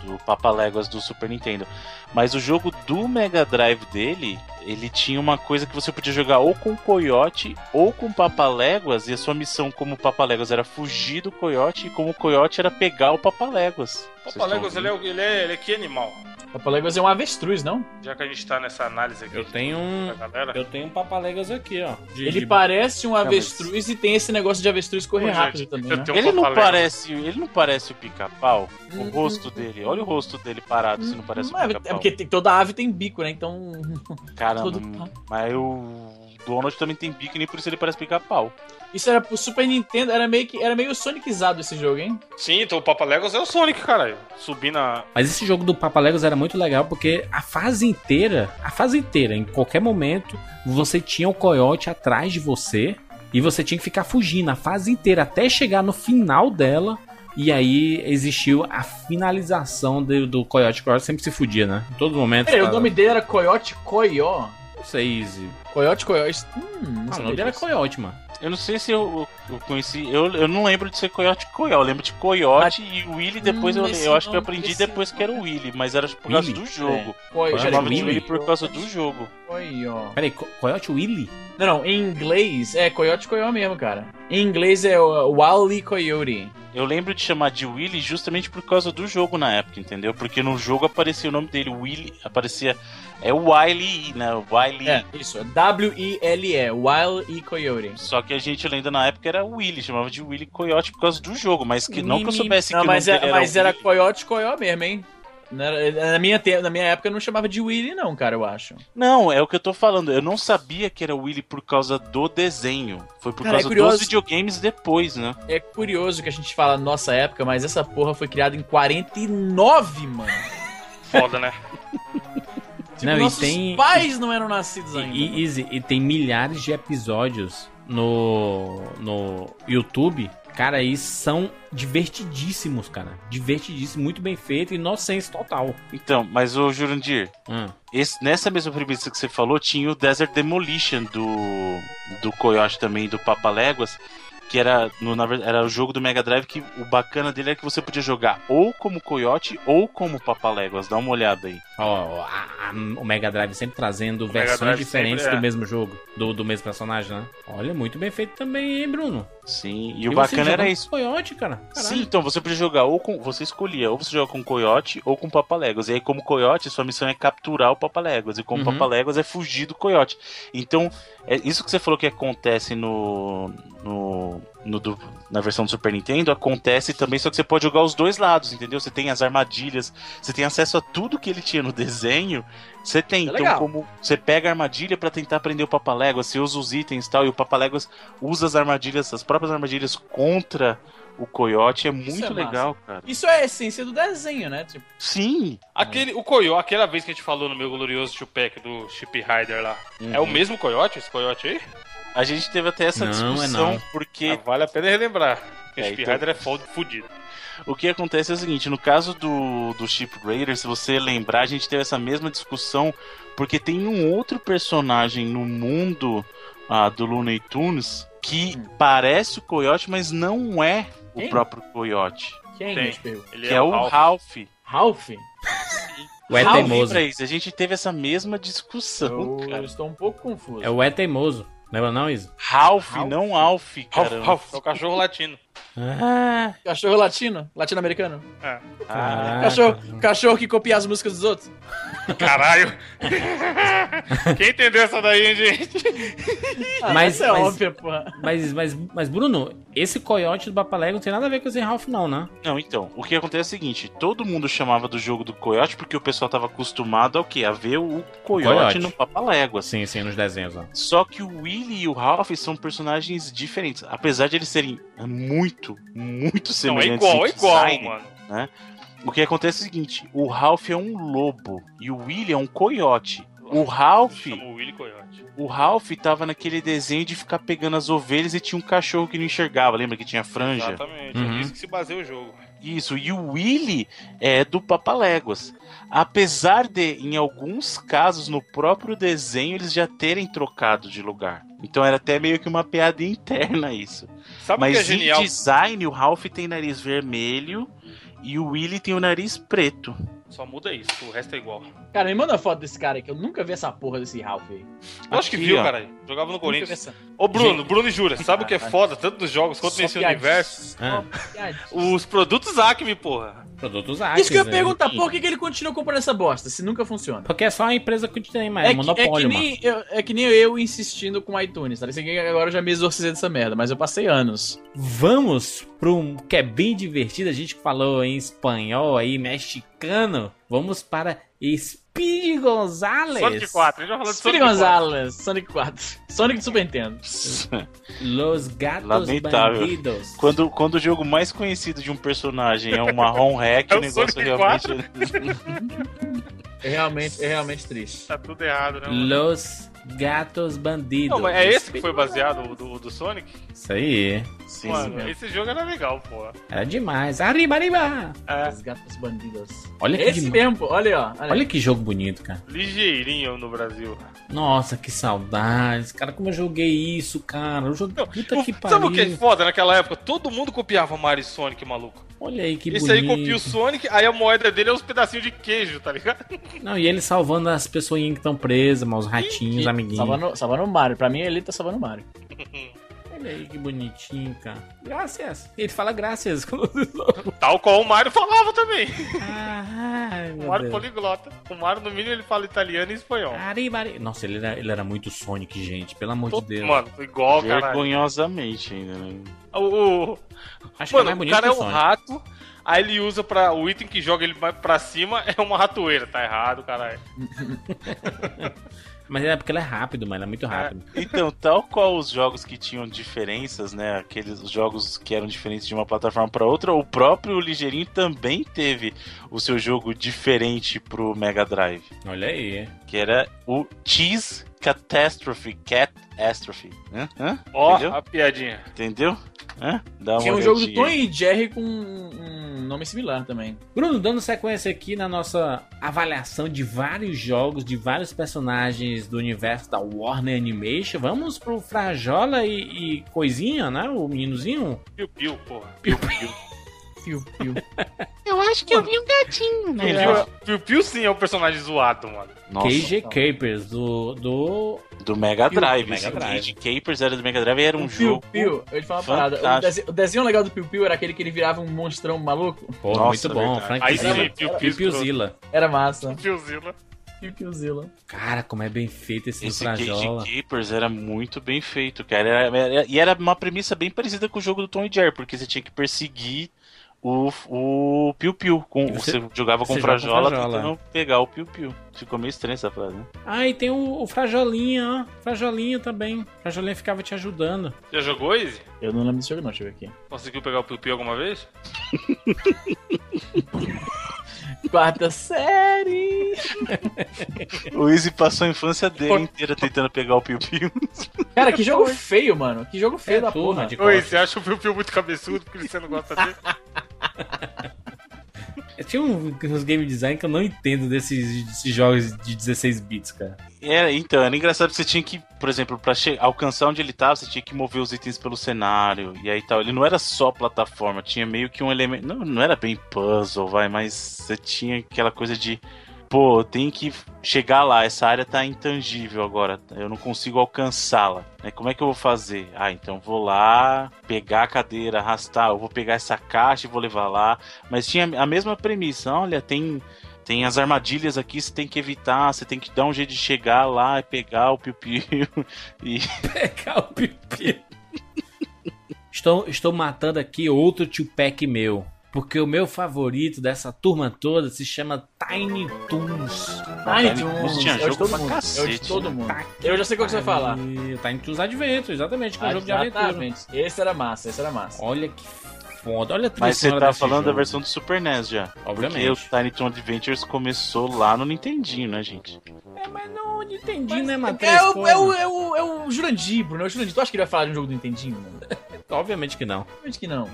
do Papa Léguas do Super Nintendo. Mas o jogo do Mega Drive dele, ele tinha uma coisa que você podia jogar ou com o Coyote ou com o Papa Léguas, e a sua missão como Papa Léguas era fugir do Coyote, e como o Coyote era pegar o Papa Léguas. O Papa Legos, ele é, ele, é, ele é que animal? Papa Legos é um avestruz, não? Já que a gente tá nessa análise aqui Eu tenho um. Eu tenho um Papalegos aqui, ó. De- Ele de- parece um mas- avestruz e tem esse negócio de avestruz correr rápido gente, também, eu né? um Ele não parece, ele não parece o pica-pau? O Hum. rosto dele, olha o rosto dele parado, se não parece o é pica-pau. porque tem- toda ave tem bico, né? Então. *laughs* Caramba, todo- mas o Donald também tem bico e nem por isso ele parece pica-pau. Isso era pro Super Nintendo, era meio que era meio sonicizado esse jogo, hein? Sim, então o Papa Legos é o Sonic, caralho. Subir na. Mas esse jogo do Papalegos era muito legal porque a fase inteira, a fase inteira, em qualquer momento, você tinha o coiote atrás de você e você tinha que ficar fugindo a fase inteira até chegar no final dela. E aí existiu a finalização do, do Coyote. O Coyote sempre se fudia, né? Em todo momento. Peraí, o nome dele era Coyote Coió. Não sei, Easy. Coyote Coyote. Hum, Ah, o nome dele era disso. Coyote, mano. Eu não sei se eu, eu conheci. Eu, eu não lembro de ser Coyote Coyote. Eu lembro de Coyote e Willy depois Hum, eu, eu acho que eu aprendi depois que era o Willy, mas era por causa Willy? do jogo. Coi- Eu Peraí, chamava de Willy? Por causa do jogo. Coió. Peraí, Co- Coyote Willy? Não, não, em inglês é Coyote Coió mesmo, cara. Em inglês é o Wally Coyote. Eu lembro de chamar de Willy justamente por causa do jogo na época, entendeu? Porque no jogo aparecia o nome dele, Willy, aparecia. É o Wiley, né? O Wiley. É, isso, é W-I-L-E, Wily Coyote. Só que a gente lendo na época era Willy, chamava de Willy Coyote por causa do jogo, mas que não que eu soubesse Não, que mas, o nome é, dele mas era Willy. Coyote Coió mesmo, hein? Era- na, minha te- na minha época eu não chamava de Willy, não, cara, eu acho. Não, é o que eu tô falando. Eu não sabia que era Willy por causa do desenho. Foi por Cara, é causa curioso. dos videogames depois, né? É curioso que a gente fala nossa época, mas essa porra foi criada em 49, mano. Foda, né? *laughs* Tipo, Não, e nossos tem- pais não eram nascidos E, ainda. e, Easy, e tem milhares de episódios no, no YouTube Cara, e são divertidíssimos, cara. Divertidíssimos, muito bem feito e inocência total. Então, mas o Jurandir, Hum. esse- nessa mesma premissa que você falou, tinha o Desert Demolition do, do Coyote também, do Papaléguas, que era, no, na era o jogo do Mega Drive que o bacana dele é que você podia jogar ou como Coyote ou como Papaléguas. Dá uma olhada aí. Ó, a- o Mega Drive sempre trazendo Mega versões diferentes sempre é. do mesmo jogo, do, do mesmo personagem, né? Olha, muito bem feito também, hein, Bruno? Sim, e o você bacana era isso. Coyote, cara. Caralho. Sim, então você podia jogar ou com. Você escolhia, ou você joga com Coyote ou com Papaléguas. E aí, como Coyote, sua missão é capturar o Papaléguas. E como Uhum. Papaléguas é fugir do Coyote. Então, é isso que você falou que acontece no. no, no do- na versão do Super Nintendo, acontece também, só que você pode jogar os dois lados, entendeu? Você tem as armadilhas, você tem acesso a tudo que ele tinha no *laughs* desenho. Você tem, É então, legal. como você pega a armadilha pra tentar prender o Papaléguas, você usa os itens e tal, e o Papaléguas usa as armadilhas, as próprias armadilhas contra o Coyote, é muito é legal, cara. Isso é a essência do desenho, né? Tipo, Sim, Aquele, o Coyote, aquela vez que a gente falou no meu glorioso Tupac do Chip Rider lá. É o mesmo Coyote, esse Coyote aí? A gente teve até essa Não, é discussão, não. porque Ah, vale a pena relembrar. Porque É, o Chip então- Rider é foda- fudido. o que acontece é o seguinte, no caso do, do Chip Raider, se você lembrar, a gente teve essa mesma discussão, porque tem um outro personagem no mundo ah, do Looney Tunes que parece o Coyote, mas não é o Quem? próprio Coyote, quem Tem. Ele que é o Ralph. Ralph. Ralph? O É teimoso. Isso? A gente teve essa mesma discussão, Eu cara. estou um pouco confuso. É o É teimoso. Lembra não, Isa? Ralph, Ralph? não Alf, Ralph, cara. Ralph, é o cachorro latino. Ah, Cachorro latino? Latino-americano? É. caraca. Cachorro, cachorro que copia as músicas dos outros? Caralho. *laughs* Quem entendeu essa daí, hein, gente? Ah, Mas- é mas- óbvia, porra. Mas, mas, mas, Bruno, esse coiote do Papalego não tem nada a ver com esse Ralph, não, né? Não, então, o que acontece é o seguinte, todo mundo chamava do jogo do Coyote porque o pessoal tava acostumado ao quê? A ver o Coyote, Coyote. no Papalégua. Sim, sim, nos desenhos, ó. Só que o Willy e o Ralph são personagens diferentes. Apesar de eles serem muito, muito Não, é semelhantes igual, é igual, design, mano. O que acontece é o seguinte, o Ralph é um lobo e o Willy é um coiote. O Ralph, o Willy Coyote. o Ralph tava naquele desenho de ficar pegando as ovelhas e tinha um cachorro que não enxergava, lembra que tinha franja? Exatamente, Uhum. é isso que se baseia o jogo. Isso, e o Willy é do Papaléguas. Apesar de, em alguns casos, no próprio desenho, eles já terem trocado de lugar. Então era até meio que uma piada interna isso. Sabe o que é Mas em design, o Ralph tem nariz vermelho e o Willy tem o nariz preto. Só muda isso, o resto é igual. Cara, me manda uma foto desse cara aí, que eu nunca vi essa porra desse Ralph aí. Eu acho que Aqui, viu, ó. caralho. Jogava no Corinthians. essa- Ô, Bruno, Gente. Bruno e Jura, sabe o que é foda, tanto nos jogos quanto Só nesse piadinha. universo? Ah, Piadinha. Os produtos Acme, porra. produtos Acme. Isso que eu ia perguntar, por que, que ele continua comprando essa bosta, se nunca funciona? Porque é só a empresa que tem, mas é, É que, é, que monopólio, mano. nem eu, é que nem eu insistindo com o iTunes, tá? Agora eu já me exorcizei dessa merda, mas eu passei anos. Vamos para um que é bem divertido. A gente falou em espanhol aí, mexicano. Vamos para Speed Gonzales. Sonic 4, a gente vai falar de Speedy Sonic 4. Gonzalez, Sonic 4. *laughs* Sonic do Super Nintendo. *laughs* Los Gatos Lamentável. Bandidos. Quando, quando o jogo mais conhecido de um personagem é um marrom hack, É o o negócio Sonic realmente. *laughs* É realmente, é realmente triste. Tá tudo errado, né? mano? Los Gatos Bandidos. Não, mas é esse que foi baseado do, do Sonic? Isso aí. Sim, Mano, mesmo. esse jogo era legal, porra. Era demais. Arriba, arriba. É, Os gatos bandidos. Olha que Esse demais. mesmo, pô. Olha ó. Olha, Olha que jogo bonito, cara. ligeirinho no Brasil. Nossa, que saudades. Cara, como eu joguei isso, cara. Eu joguei. Puta O- que Sabe o que é pariu. foda naquela época? Todo mundo copiava Mario e Sonic, maluco. Olha aí que Esse bonito. aí copia o Sonic, aí a moeda dele é uns pedacinhos de queijo, tá ligado? Não, e ele salvando as pessoinhas que estão presas, mas os ratinhos, amiguinhos. Salvando, salvando o Mario. Pra mim, ele tá salvando o Mario. *laughs* Olha aí que bonitinho, cara. Graças. Ele fala graças. *laughs* Tal qual o Mario falava também. Ai, O Mario Deus. poliglota. O Mario, no mínimo, ele fala italiano e espanhol. Arriba. Nossa, ele era, ele era muito Sonic, gente. Pelo amor de Todo- Deus. Mano, igual, caralho. Vergonhosamente ainda, né? O, o- Acho Mano, que é mais o bonito cara que é o um Sonic. rato, aí ele usa pra. O item que joga ele pra cima é uma ratoeira. Tá errado, caralho. *laughs* Mas é porque ele é rápido, mano. Ele é muito rápido. Então, tal qual os jogos que tinham diferenças, né? Aqueles os jogos que eram diferentes de uma plataforma para outra, o próprio Ligeirinho também teve o seu jogo diferente pro Mega Drive, Olha aí. que era o Cheese Catastrophe, Catastrophe, Hã? Hã? Ó, Entendeu? a piadinha. Entendeu? Hã? Dá uma Tinha um jogo do aí. e Jerry com um nome similar também. Bruno, dando sequência aqui na nossa avaliação de vários jogos, de vários personagens do universo da Warner Animation, vamos pro Frajola e, e Coisinha, né? O meninozinho. Piu-piu, porra. Piu-piu. *laughs* Eu acho que eu vi um gatinho, né? Piu-piu- Piu-piu sim é um personagem zoado, mano. Nossa, KJ Capers, do, do. Do Mega Drive. Mega Esse Drive. Capers era do Mega Drive e era um o jogo. Piu-Piu, eu ia te falar uma parada. O desenho, o desenho legal do Piu-Piu era aquele que ele virava um monstrão maluco. Pô, Nossa, muito bom. Frank Aí Zilla. sim, Piu-piu. Piu-Piuzilla. Era massa. Piu-zila. Piu-Piuzilla. Cara, como é bem feito esse, Esse Frajola. Cage Capers era muito bem feito, cara. Era- era- e era uma premissa bem parecida com o jogo do Tom e Jerry, porque você tinha que perseguir o, o Piu Piu. Com, você- você, jogava com você o joga com Frajola Frajola. tentando pegar o Piu Piu. Ficou meio estranha essa frase, né? Ah, e tem o, o Frajolinha, ó. Frajolinha também. Frajolinha ficava te ajudando. Já jogou, Izzy? Eu não lembro desse jogo não, deixa eu ver aqui. Conseguiu pegar o piu-piu alguma vez? *laughs* Quarta série. O Easy passou a infância dele inteira tentando pegar o Piu Piu. Cara, que jogo feio, mano. Que jogo feio É da turma porra. de Oi, você acha o piu-piu muito cabeçudo porque você não gosta dele? *laughs* *laughs* Tinha um- uns game design que eu não entendo desses, desses jogos de 16 bits, cara. Era, então, era engraçado que você tinha que, por exemplo, pra alcançar onde ele tava, você tinha que mover os itens pelo cenário. E aí tal. Ele não era só plataforma, tinha meio que um elemento. Não, não era bem puzzle, vai, mas você tinha aquela coisa de. Pô, tenho que chegar lá, essa área tá intangível agora, eu não consigo alcançá-la. né? Como é que eu vou fazer? Ah, então vou lá, pegar a cadeira, arrastar, eu vou pegar essa caixa e vou levar lá. Mas tinha a mesma premissa, olha, tem tem as armadilhas aqui, você tem que evitar, você tem que dar um jeito de chegar lá e pegar o piu-piu. *laughs* E Pegar o pipi. estou, estou matando aqui outro Tupac meu. Porque o meu favorito dessa turma toda se chama Tiny Toons. Ai, Tiny Toons, Toons tinha é o de jogo todo pra mundo. É o de cacete, todo né? mundo. Eu já sei qual que você vai falar. O Tiny Toons Adventure, exatamente, que é um jogo de aventura. Exatamente. Esse era massa, esse era massa. Olha que foda. Olha a trilha Mas você tá falando da jogo. versão do Super NES já. Porque o Obviamente. Tiny Toon Adventures começou lá no Nintendinho, né, gente? É, mas não entendi, né, É, Matheus? o, é, o, é, o, é o Jurandir, Bruno. É o Jurandir. Tu acha que ele vai falar de um jogo do Nintendinho, mano? *laughs* Obviamente que não. Acho que não.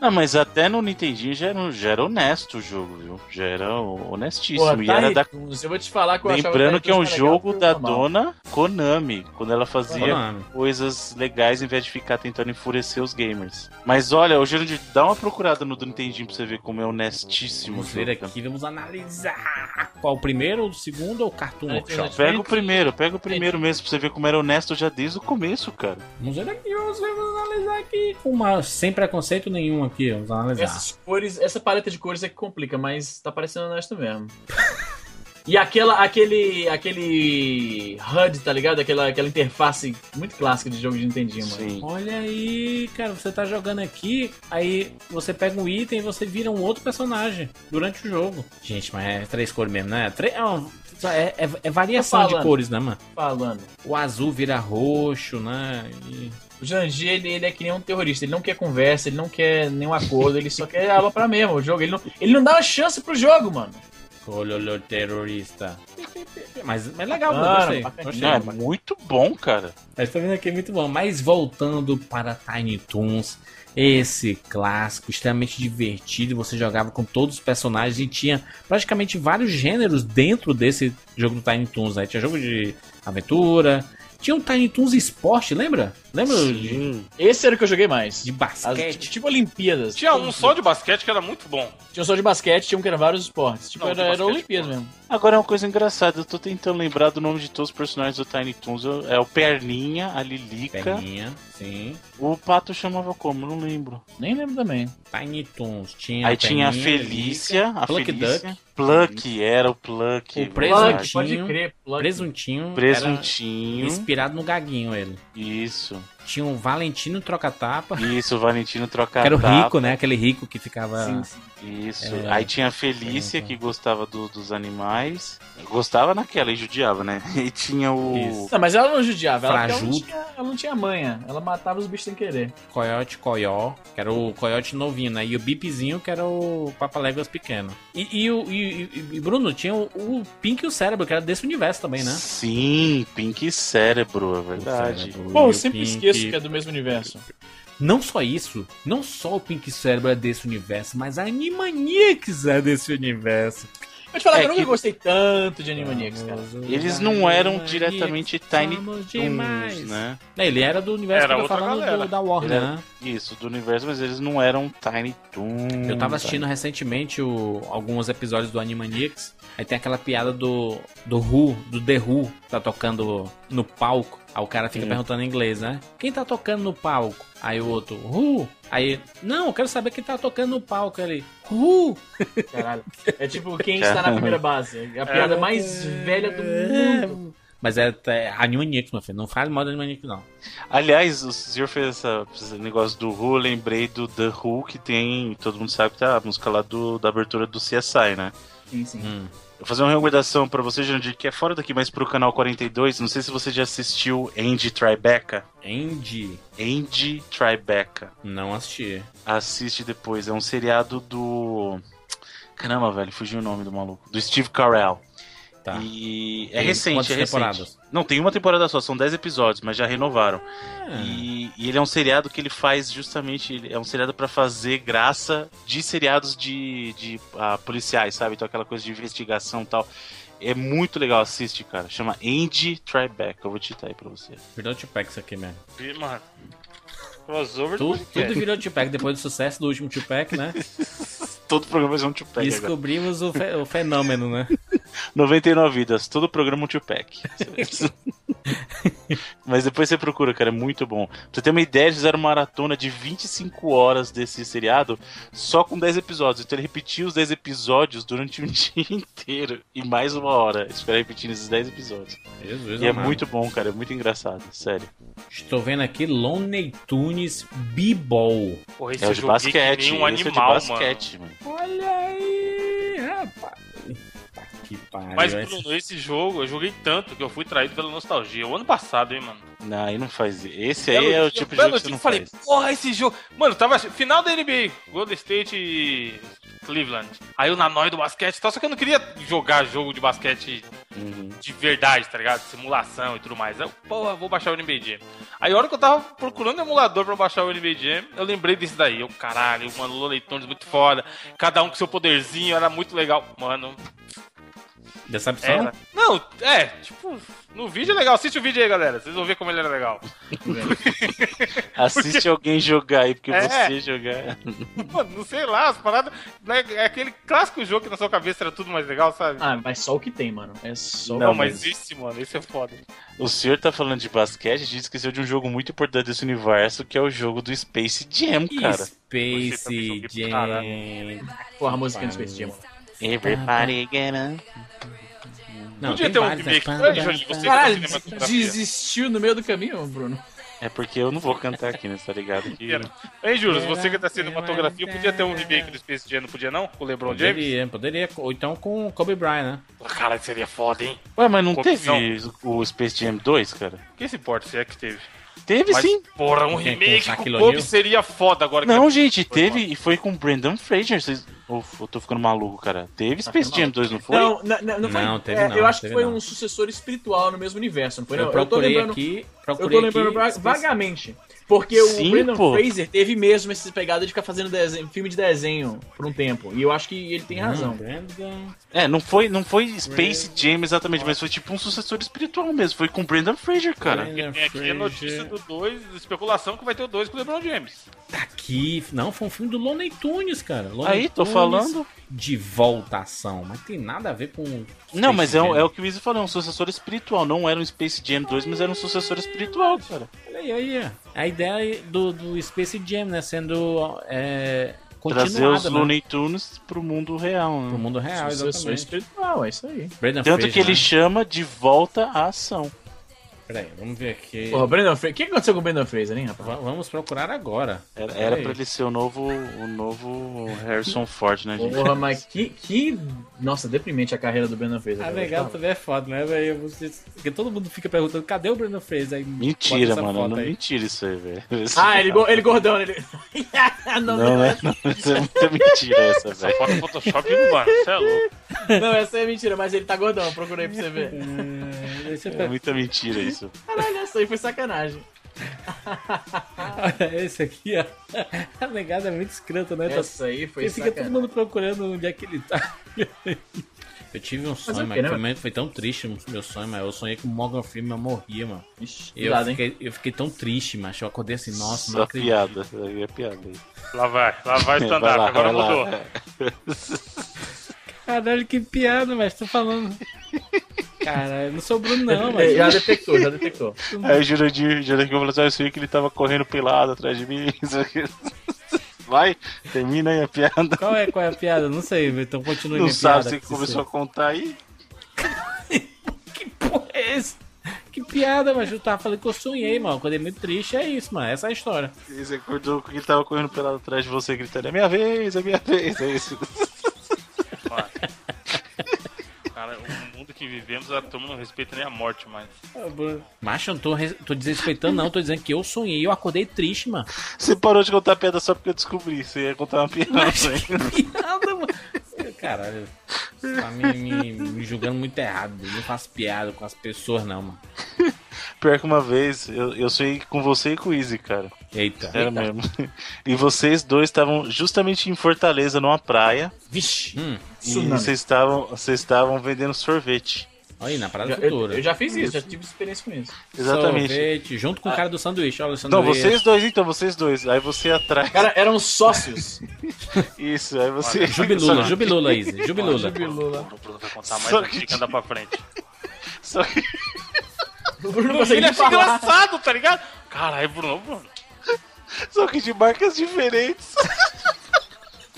Não, mas até no Nintendinho já era, já era honesto o jogo, viu? Já era honestíssimo. Porra, e tá era aí, da. Eu vou te falar que eu Lembrando que é um jogo da normal. dona Konami, quando ela fazia Konami. coisas legais em vez de ficar tentando enfurecer os gamers. Mas olha, o Jurandir, dá uma procurada no do Nintendinho pra você ver como é honestíssimo. o Vamos ver jogo, aqui, vamos analisar. Qual, o primeiro, o segundo ou o Cartoon Workshop? Pega o primeiro, pega o primeiro mesmo pra você ver como era honesto já desde o começo, cara. Vamos ver aqui, vamos ver, vamos analisar aqui. Com uma, sem preconceito nenhum aqui, vamos analisar. Essas cores, essa paleta de cores é que complica, mas tá parecendo honesto mesmo. E aquela, aquele, aquele HUD, tá ligado? Aquela, aquela interface muito clássica de jogo de Nintendinho, mano. Sim. Olha aí, cara, você tá jogando aqui, aí você pega um item e você vira um outro personagem durante o jogo. Gente, mas é três cores mesmo, né? Tre- é, é- é- é variação Tô de falando. cores, né, mano? Falando. O azul vira roxo, né? E- O Janji, ele, ele é que nem um terrorista. Ele não quer conversa, ele não quer nenhum acordo, ele só quer aba pra mesmo o jogo. Ele não, ele não dá uma chance pro jogo, mano. Ololô terrorista. Mas, mas legal, Bacana, gostei. bacana. gostei. Não, é muito bom, cara. Mas tá vendo aqui, é muito bom. Mas voltando para Tiny Toons, esse clássico extremamente divertido, você jogava com todos os personagens e tinha praticamente vários gêneros dentro desse jogo do Tiny Toons. Né? Tinha jogo de aventura, tinha o Tiny Toons Esporte, lembra? Lembra de, Sim. Esse era o que eu joguei mais. de As- basquete? tipo, tipo Olimpíadas. Tinha um só de basquete que era muito bom. Tinha um só de basquete, tinha um que era vários esportes. Tipo, Não, era, era Olimpíadas mesmo. Agora é uma coisa engraçada, eu tô tentando lembrar do nome de todos os personagens do Tiny Toons. É o Perninha, a Lilica. Perninha, sim. O pato chamava como? Não lembro. Nem lembro também. Tiny Toons. Tinha Aí tinha a Felícia, a Pluck Felícia. Duck. Pluck, era o Pluck. O. Presuntinho. Pode crer. Plug. Presuntinho. Presuntinho. Inspirado no Gaguinho, ele. Isso. Awesome. Tinha o Valentino Troca-Tapa. Isso, o Valentino troca Que era o rico, né? Aquele rico que ficava. Sim, sim. Isso. É. Aí tinha a Felícia, que gostava do- dos animais. Gostava naquela e judiava, né? *laughs* E tinha o. Isso. Não, mas ela não judiava. Ela, ela, não tinha, ela não tinha manha. Ela matava os bichos sem querer. Coyote Coyó, que era o coiote novinho, né? E o Bipzinho, que era o Papaléguas pequeno. E, e, o, e, e- e, Bruno, tinha o, o Pink e o Cérebro, que era desse universo também, né? Sim, Pink Cérebro, é verdade. O Cérebro Pô, e eu o sempre Pink. Esqueço que é do mesmo universo. Não só isso, não só o Pink Cérebro é desse universo, mas a Animaniacs é desse universo. Vou te falar É que eu nunca que- gostei tanto de Animaniacs, cara. Eles não eram diretamente Tiny Toons, né? É, Ele era do universo Era que eu falando do- da Warner, era- né? Isso, do universo, mas eles não eram Tiny Toons. Eu tava assistindo recentemente o- alguns episódios do Animaniacs. Aí tem aquela piada do, do Who, do The Who, tá tocando no palco. Aí o cara fica Sim. perguntando em inglês, né? Quem tá tocando no palco? Aí o outro, Who? Aí, não, eu quero saber quem tá tocando no palco. Ele, Who? Caralho. É tipo quem *laughs* está na primeira base. É a piada mais velha do mundo. Mas é, é Animaniacs, meu filho. Não faz mal do Animaniacs, não. Aliás, o senhor fez essa- esse negócio do Who, eu lembrei do The Who, que tem. Todo mundo sabe que tá a música lá do, da abertura do CSI, né? Sim, sim. Hum. Vou fazer uma recomendação pra você, Jandir, que é fora daqui, mas pro canal 42. Não sei se você já assistiu Andy Tribeca. Andy, Andy Tribeca. não assisti. Assiste depois. É um seriado do. Caramba, velho, fugiu o nome do maluco. Do Steve Carell. Tá. E é Tem recente, é recente. temporadas? Não, tem uma temporada só, são 10 episódios, mas já renovaram. Ah, E, e ele é um seriado que ele faz justamente. é um seriado pra fazer graça de seriados de, de ah, policiais, sabe? Então aquela coisa de investigação e tal. É muito legal, assiste, cara. Chama Andy Tribeca. Eu vou digitar aí pra você. virou Tupac isso aqui mesmo. Ih, Mano. Crossover do Tu, podcast. tudo virou Tupac depois do sucesso do último Tupac, né? *laughs* Todo programa vai ser um Tupac agora. Descobrimos o, fe- o fenômeno, né? 99 vidas, todo programa um Tupac. *laughs* Mas depois você procura, cara, é muito bom. Pra você ter uma ideia, eles fizeram uma maratona de 25 horas desse seriado só com 10 episódios. Então ele repetiu os 10 episódios durante um *laughs* dia inteiro e mais uma hora. Eles ficaram repetindo esses 10 episódios. Jesus E é muito bom, cara, é muito engraçado, sério. Estou vendo aqui Lonely Tunes B-Ball. Esse É o de basquete, um esse é animal, de basquete, mano. Olha aí, rapaz. Que pariu. Mas, esse- Bruno, esse jogo eu joguei tanto que eu fui traído pela nostalgia. O ano passado, hein, mano. Não, aí não faz. Esse aí é o tipo de jogo que você não falei, faz. porra, esse jogo. Mano, tava final da NBA, Golden State e Cleveland. Aí eu na do basquete e tal, só que eu não queria jogar jogo de basquete Uhum. de verdade, tá ligado? Simulação e tudo mais. Eu, porra, vou baixar o NBA Jam. Aí a hora que eu tava procurando um emulador pra baixar o NBA Jam, eu lembrei desse daí. Eu, caralho, mano, Looney Tunes muito foda. Cada um com seu poderzinho, era muito legal. Mano, Decepção? era. Não, é, tipo, no vídeo é legal. Assiste o vídeo aí, galera. Vocês vão ver como ele era legal. *laughs* Assiste alguém jogar aí, porque É. você jogar. *laughs* Mano, não sei lá, as paradas. né, É aquele clássico jogo que na sua cabeça era tudo mais legal, sabe? Ah, mas só o que tem, mano. É só não, não, mas esse, mano, esse é foda. O senhor tá falando de basquete, a gente esqueceu de um jogo muito importante desse universo, que é o jogo do Space Jam, cara. Space Jam. Porra, a música do Space Jam. Everybody get up. Não, Podia ter um remake. Ei, Jorge, você Caralho, desistiu no meio do caminho, Bruno. É porque eu não vou cantar aqui, né? Tá ligado? Que... Ei, Júlio, você que tá cinematografia, podia ter um remake do Space Jam, não podia não? Com o LeBron James? Poderia, poderia. Ou então com o Kobe Bryant, né? Cara, seria foda, hein? Ué, mas não teve o Space Jam 2, cara? Quem se importa se é que teve? Teve Mas, sim. porra, um Quem- remake com o Kobe O'Neal? seria foda agora. que Não, é- gente, Foi teve e foi com Brandon Fraser. Vocês... Uf, eu tô ficando maluco, cara. Teve Space Jam 2, não foi? Não, não, não, não foi. Não, teve é, não, Eu acho que foi não. um sucessor espiritual no mesmo universo, não foi? Eu não? eu tô procurei lembrando. aqui. Eu Procurei tô lembrando aqui, vagamente. Porque Sim, o Brandon pô. Fraser teve mesmo essa pegada de ficar fazendo desenho- filme de desenho por um tempo. E eu acho que ele tem razão. Hum. É, não foi, não foi Space Jam exatamente, mas foi tipo um sucessor espiritual mesmo. Foi com Brandon Fraser, cara. Brandon Tem aqui a notícia Fraser. do 2, especulação que vai ter o 2 com o LeBron James. Tá aqui. Não, foi um filme do Looney Tunes, cara. Looney Aí, tô Tunes falando. De voltação. Mas tem nada a ver com. Não, Space mas é, Jam. é o que o Izzy falou, é um sucessor espiritual. Não era um Space Jam 2, mas era um sucessor espiritual, cara. Olha aí, aí. A ideia do, do Space Jam, né? Sendo. É, Trazer os né? Looney Tunes pro mundo real, Pro né? mundo real, Sucessor exatamente. espiritual, é isso aí. Brandon Tanto Fraser, que ele né? chama de volta à ação. Peraí, vamos ver aqui. Porra, Brandon Fraser. O que aconteceu com o Brandon Fraser, hein, rapaz? Va- Vamos procurar agora. Era, era pra ele ser o novo, o novo Harrison Ford, né, gente? Porra, mas *laughs* que, que. Nossa, deprimente a carreira do Brandon Fraser. Ah, legal também é foda, né, velho? Porque todo mundo fica perguntando, cadê o Brandon Fraser? Aí Mentira, mano. Não, mentira isso aí, velho. *laughs* Ah, ele, go- ele gordão, ele. *laughs* não, Não, né? Não, isso é muita mentira essa, velho. foto do Photoshop, mano, você é louco. não, essa é mentira, mas ele tá gordão, procura aí pra você ver. É, É ver. muita mentira isso. Caralho, essa aí foi sacanagem. Olha *laughs* esse aqui, ó. *laughs* A negada é muito escrota, né? Essa aí foi Ele fica todo sacanagem. mundo procurando onde é que ele tá. *laughs* Eu tive um sonho, o quê, mas né, foi, mano? foi tão triste o meu sonho, mas eu sonhei que o Morgan Freeman morria, mano. Ixi, eu cuidado, hein? fiquei, eu fiquei tão triste, mas eu acordei assim, nossa, não Só acredito. piada. Aí é piada. aí. Lá vai, lá vai stand-up, agora vai mudou. É. Caralho, que piada, mas tô falando. Caralho, eu não sou o Bruno, não, É, mas. Já detectou, já detectou. *laughs* Aí o Jurandir, Jurandir falou assim, "Ah, eu sei que ele tava correndo pelado atrás de mim. *laughs* isso aqui." Vai, termina aí a piada. Qual é, qual é a piada? Não sei, então continue Não sabe, piada. você começou a contar aí. *laughs* Que porra é esse? Que piada, mas eu tava falando que eu sonhei, mano. Acordei muito triste, é isso, mano. Essa é a história. E você acordou com ele tava correndo pelado atrás de você, gritando, é minha vez, é minha vez, é isso. Cara, o mundo que vivemos, a turma não respeita nem a morte mais. Macho, eu não tô, res- tô desrespeitando, não. Tô dizendo que eu sonhei. Eu acordei triste, mano. Você parou de contar piada só porque eu descobri, você ia contar uma piada. Que piada, mano. Caralho. Tá me, me- me julgando muito errado. Eu não faço piada com as pessoas, não, mano. Pior que uma vez, eu, eu sonhei com você e com o Easy, cara. Eita. Era mesmo. E vocês dois estavam justamente em Fortaleza, numa praia. Vixe. Hum, E vocês estavam, vocês estavam vendendo sorvete. olha aí, na Parada Já- eu, Futura. eu já fiz isso, já tive experiência com isso. Exatamente. Sorvete, junto com o cara do sanduíche. Olha o Não, sanduíche. vocês dois então, vocês dois. Aí você atrás. Cara, eram sócios. *laughs* Isso, aí você. Jubilula, jubilula, Izzy. Jubilula. Jubilula. O Bruno vai contar mais Só um que- que anda pra frente. Só que, O Bruno não Ele acha falar. engraçado, tá ligado? Caralho, Bruno, Bruno. Só que de marcas diferentes.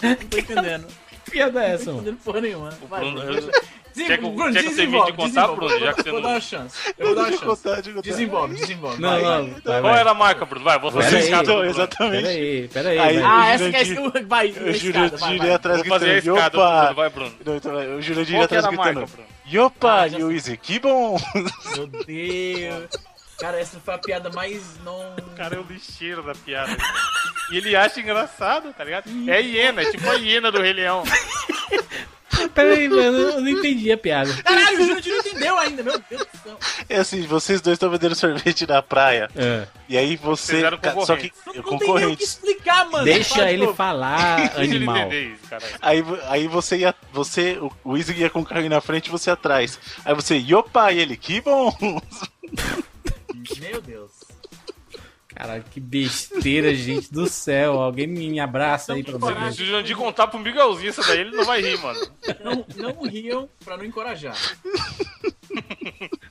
Não tô entendendo. Que piada é essa, Não tô mano? entendendo porra nenhuma. Vai, Bruno, eu- Desenvolve, Quer que eu- Bruno, quer que eu termine desenvolve, de contar. Bruno, já Eu que vou, você vou não- dar uma chance. Eu vou dar uma eu chance. contar, eu. Desenvolve, desenvolve. Não, vai, não, vai. vai, Qual era a marca, Bruno? Vai, vou fazer Pera a aí. escada Bruno. exatamente. Pera aí, pera aí. Aí-. Ah, essa que é a. Vai, O a escada, vai, Jurandir vai. ia atrás Vou fazer a escada do Bruno, vai, Bruno. Não, então, o Jurandir ia Qual que atrás era a marca, gritando, Bruno? Yopa! Ah, E que bom! Meu Deus. Cara, essa foi a piada mais não... *laughs* O cara é o lixeiro da piada. E ele acha engraçado, tá ligado? É a hiena, é tipo a hiena do Rei Leão. *laughs* Pera aí, mano. Eu não entendi a piada. Caralho, o Jurandir não entendeu ainda, meu Deus do céu. É assim, vocês dois estão vendendo sorvete na praia. É. E aí você. Só que. Não, não tem nem o que concorrentes. explicar, mano. Deixa ele novo. falar, *laughs* ele animal. entender isso, caralho. Aí, aí você ia. Você. O, o Easy ia com o carro na frente e você atrás. Aí você, Yopa! E ele, que bom! Meu Deus. Caralho, que besteira, gente do céu. Alguém me abraça aí pra você. Se o Jandir contar pro Miguelzinho essa daí, ele não vai rir, mano. Não, não riam pra não encorajar.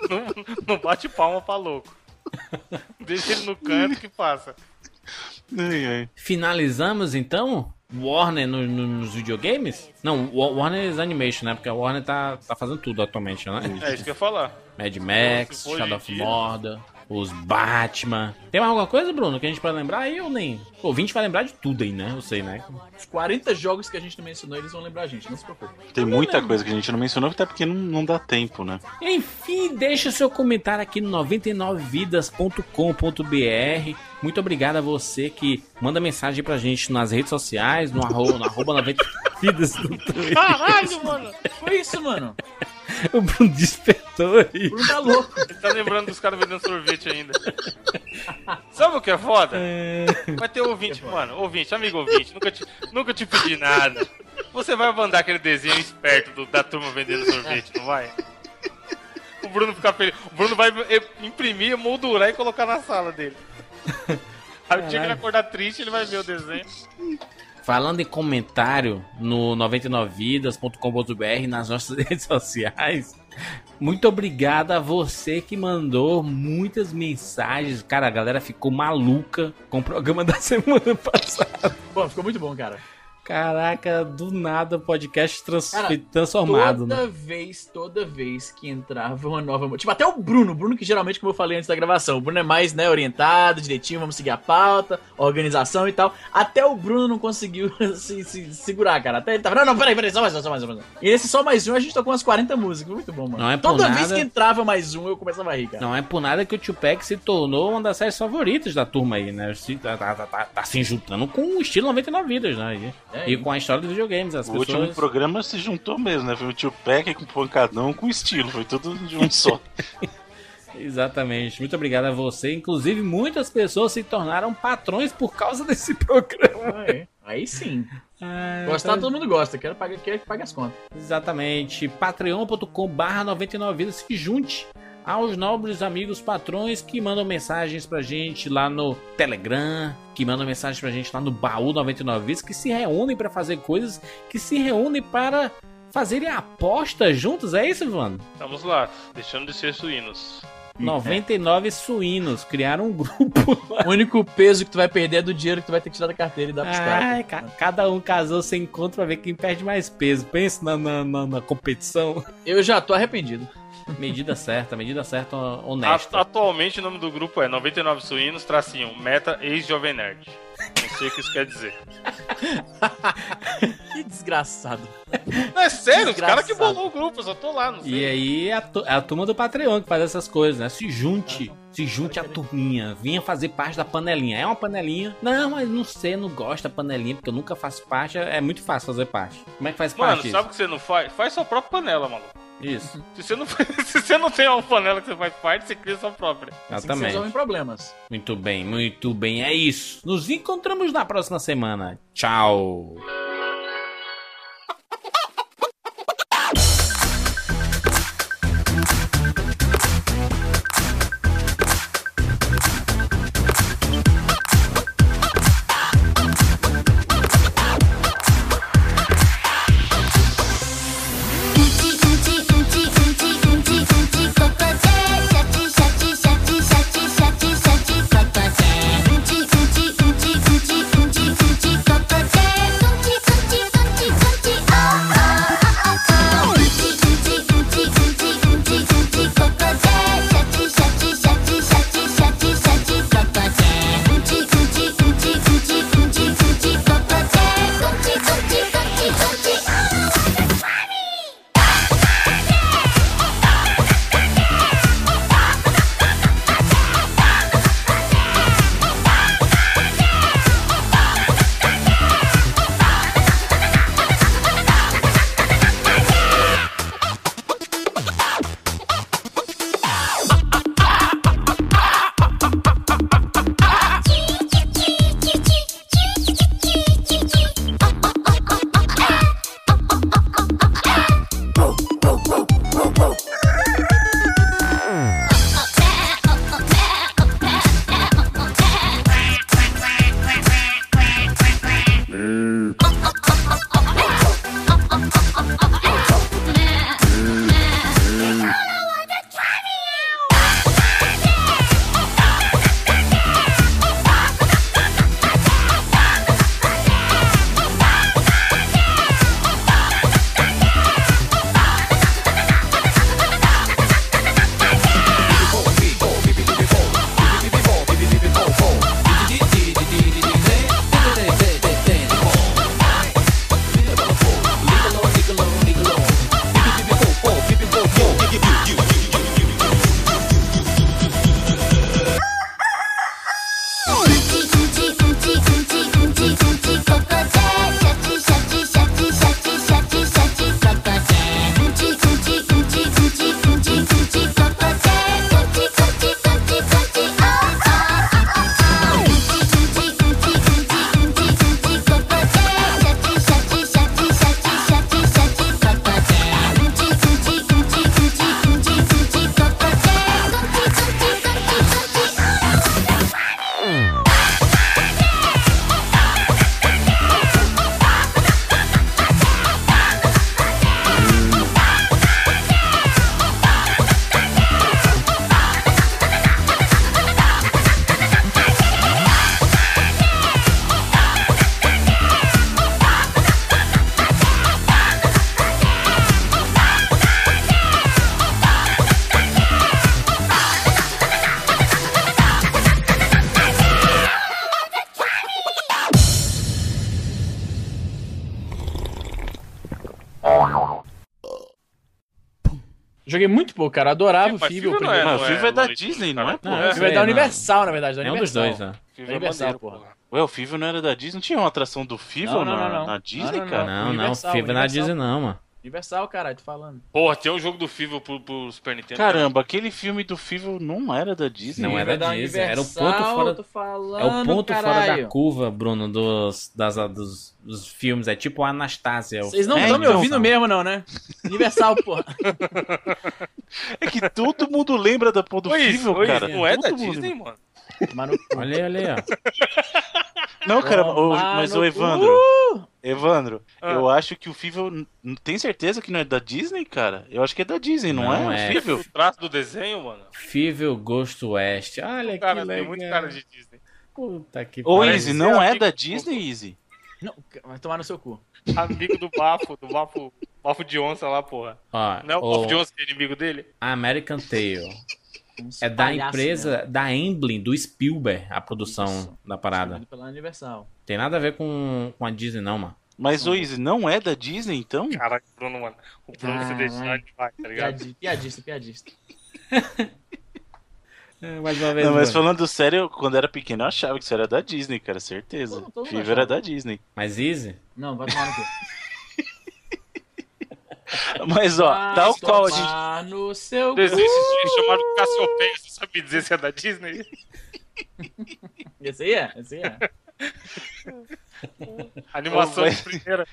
Não, não bate palma pra louco. Deixa ele no canto que passa. Ai, ai. Finalizamos então? Warner no- no- nos videogames? Não, Wa- Warner Animation, né? Porque a Warner tá, tá fazendo tudo atualmente, né? É isso que eu ia falar. Mad Max, for Shadow of. Mordor, os Batman. Tem mais alguma coisa, Bruno, que a gente pode lembrar aí ou nem? O ouvinte vai lembrar de tudo aí, né? Eu sei, né? Os 40 jogos que a gente não mencionou, eles vão lembrar a gente, não se preocupe. Tem muita coisa que a gente não mencionou, até porque não, não dá tempo, né? Enfim, deixa o seu comentário aqui no 99vidas.com.br. Muito obrigado a você que manda mensagem pra gente nas redes sociais, no arroba, no arroba 99vidas no Twitter. Caralho, mano. Foi isso, mano. *laughs* O Bruno despertou aí. O Bruno tá louco. Ele tá lembrando dos caras vendendo sorvete ainda. Sabe o que é foda? Vai ter ouvinte, mano. Ouvinte, amigo ouvinte. Nunca te, nunca te pedi nada. Você vai mandar aquele desenho esperto do- da turma vendendo sorvete, não vai? O Bruno ficar feliz. O Bruno vai imprimir, moldurar e colocar na sala dele. Aí o dia que ele acordar triste, ele vai ver o desenho. Falando em comentário no 99vidas.com.br nas nossas *laughs* redes sociais. Muito obrigado a você que mandou muitas mensagens. Cara, a galera ficou maluca com o programa *laughs* da semana passada. Bom, ficou muito bom, cara. Caraca, do nada o podcast trans Cara, transformado. Toda Né? vez, toda vez que entrava uma nova. Tipo, até o Bruno, Bruno que geralmente, como eu falei antes da gravação, o Bruno é mais, né, orientado, direitinho, vamos seguir a pauta, organização e tal. Até o Bruno não conseguiu *laughs* se, se segurar, cara. Até ele tava, não, não, peraí, peraí, só mais um, só mais um. só mais um. E nesse só mais um a gente tocou umas 40 músicas, muito bom, mano. Não é por toda vez nada. que entrava mais um, eu começava a rir, cara. Não é por nada que o Tupac se tornou uma das séries favoritas da turma aí, né? Se- Tá, tá, tá, tá- se juntando com o estilo 99 vidas, né? E, É, e com a história dos videogames. As O pessoas... último programa se juntou mesmo, né? Foi o tio Peck com o pancadão com estilo, foi tudo de um só. *laughs* Exatamente. Muito obrigado a você. Inclusive, muitas pessoas se tornaram patrões por causa desse *laughs* programa. Aí, aí sim. Ah, Gostar então- todo mundo gosta. Quero, pagar, quero que pague as contas. Exatamente. patreon.com barra 99 vidas. Se junte aos nobres amigos patrões que mandam mensagens pra gente lá no Telegram, que mandam mensagens pra gente lá no baú 99 vidas, que se reúnem pra fazer coisas, que se reúnem para fazerem apostas juntos. É isso, Ivan? Estamos lá, deixando de ser suínos. 99 suínos criaram um grupo lá. O único peso que tu vai perder é do dinheiro que tu vai ter que tirar da carteira e dar pros Ai, caras. ca- cada um casou sem encontro pra ver quem perde mais peso. Pensa na, na, na- na competição. Eu já tô arrependido. Medida certa, medida certa, honesta. atualmente o nome do grupo é 99 Suínos, tracinho, meta ex-jovem nerd. Não sei o que isso quer dizer. *laughs* Que desgraçado. Não, é sério, os caras que bolou o grupo, eu só tô lá, não sei. E aí é a, é a turma do Patreon que faz essas coisas, né? Se junte, se junte a turminha, vinha fazer parte da panelinha. É uma panelinha? Não, mas não sei, não gosto da panelinha, porque eu nunca faço parte. É muito fácil fazer parte. Como é que faz Mano, parte sabe o que você não faz? Faz sua própria panela, maluco. Isso? *laughs* Se você não, *laughs* se você não tem uma panela que você faz parte, você cria sua própria. Assim que se exatamente. resolvem problemas. Muito bem, muito bem, é isso. Nos encontramos na próxima semana. Tchau. Joguei muito pouco, cara. Adorava o Mas Fível. Fível não é, Não, o não Fível é da Disney, não é? pô? O eu Fível é da não. Universal, na verdade. Da É um dos Universal. dois, né? Fível é Universal, maneiro, porra. Ué, o Fível não era da Disney? Não tinha uma atração do Fível Não, não, na, não, não. na Disney, Não, não, cara? Não, não, Universal, Fível na Universal. Disney não, mano. Universal, caralho, tô falando. Porra, tem um jogo do FIFA pro, pro Super Nintendo. Caramba, aquele filme do Fível não era da Disney. Não era da Disney, era o Universal, ponto fora- tô falando, É o ponto fora caralho. da curva, Bruno, dos, das, dos, dos filmes. É tipo a Anastasia. o- Vocês não É, estão me então, ouvindo não. mesmo, não, né? Universal, porra. *laughs* É que todo mundo lembra da porra do Fível, cara. não é da Todo mundo Disney, mano? Mano, Olha aí, olha aí, ó. Não, cara, ô, Tomar mas no o Evandro, cu. Evandro, Ah. eu acho que o Fível. Tem certeza que não é da Disney, cara? Eu acho que é da Disney, não, Não é? é. O Fível? O traço do desenho, mano. Fível Ghost West. Olha Cara, que tem legal. muito cara de Disney. Puta que Ô. Easy, não é amigo da do Disney, Easy? Não, vai tomar no seu cu. Amigo do bafo, do bafo, bafo de onça lá, porra. Ó, Não é o o bafo de onça que é inimigo dele? American Tail. É da empresa, né? da Emblem, do Spielberg, a produção Isso. da parada. Pela Universal. Tem nada a ver com, com a Disney, não, mano. Mas, ô, Easy, não é da Disney, então? Caraca, Bruno, mano. O Bruno se Caralho. deixar demais, tá ligado? Piadi- Piadista, piadista. *laughs* É, mais uma vez. Não, mas falando sério, quando era pequeno eu achava que isso era da Disney, cara, certeza. Fever era da Disney. Mas Easy? Não, vai tomar no cu. Mas, ó, Vai tal qual a gente. no seu Existe chamado Cassiopeia, você sabe dizer se é da Disney? *laughs* Esse aí é, esse aí é. Animação de primeira.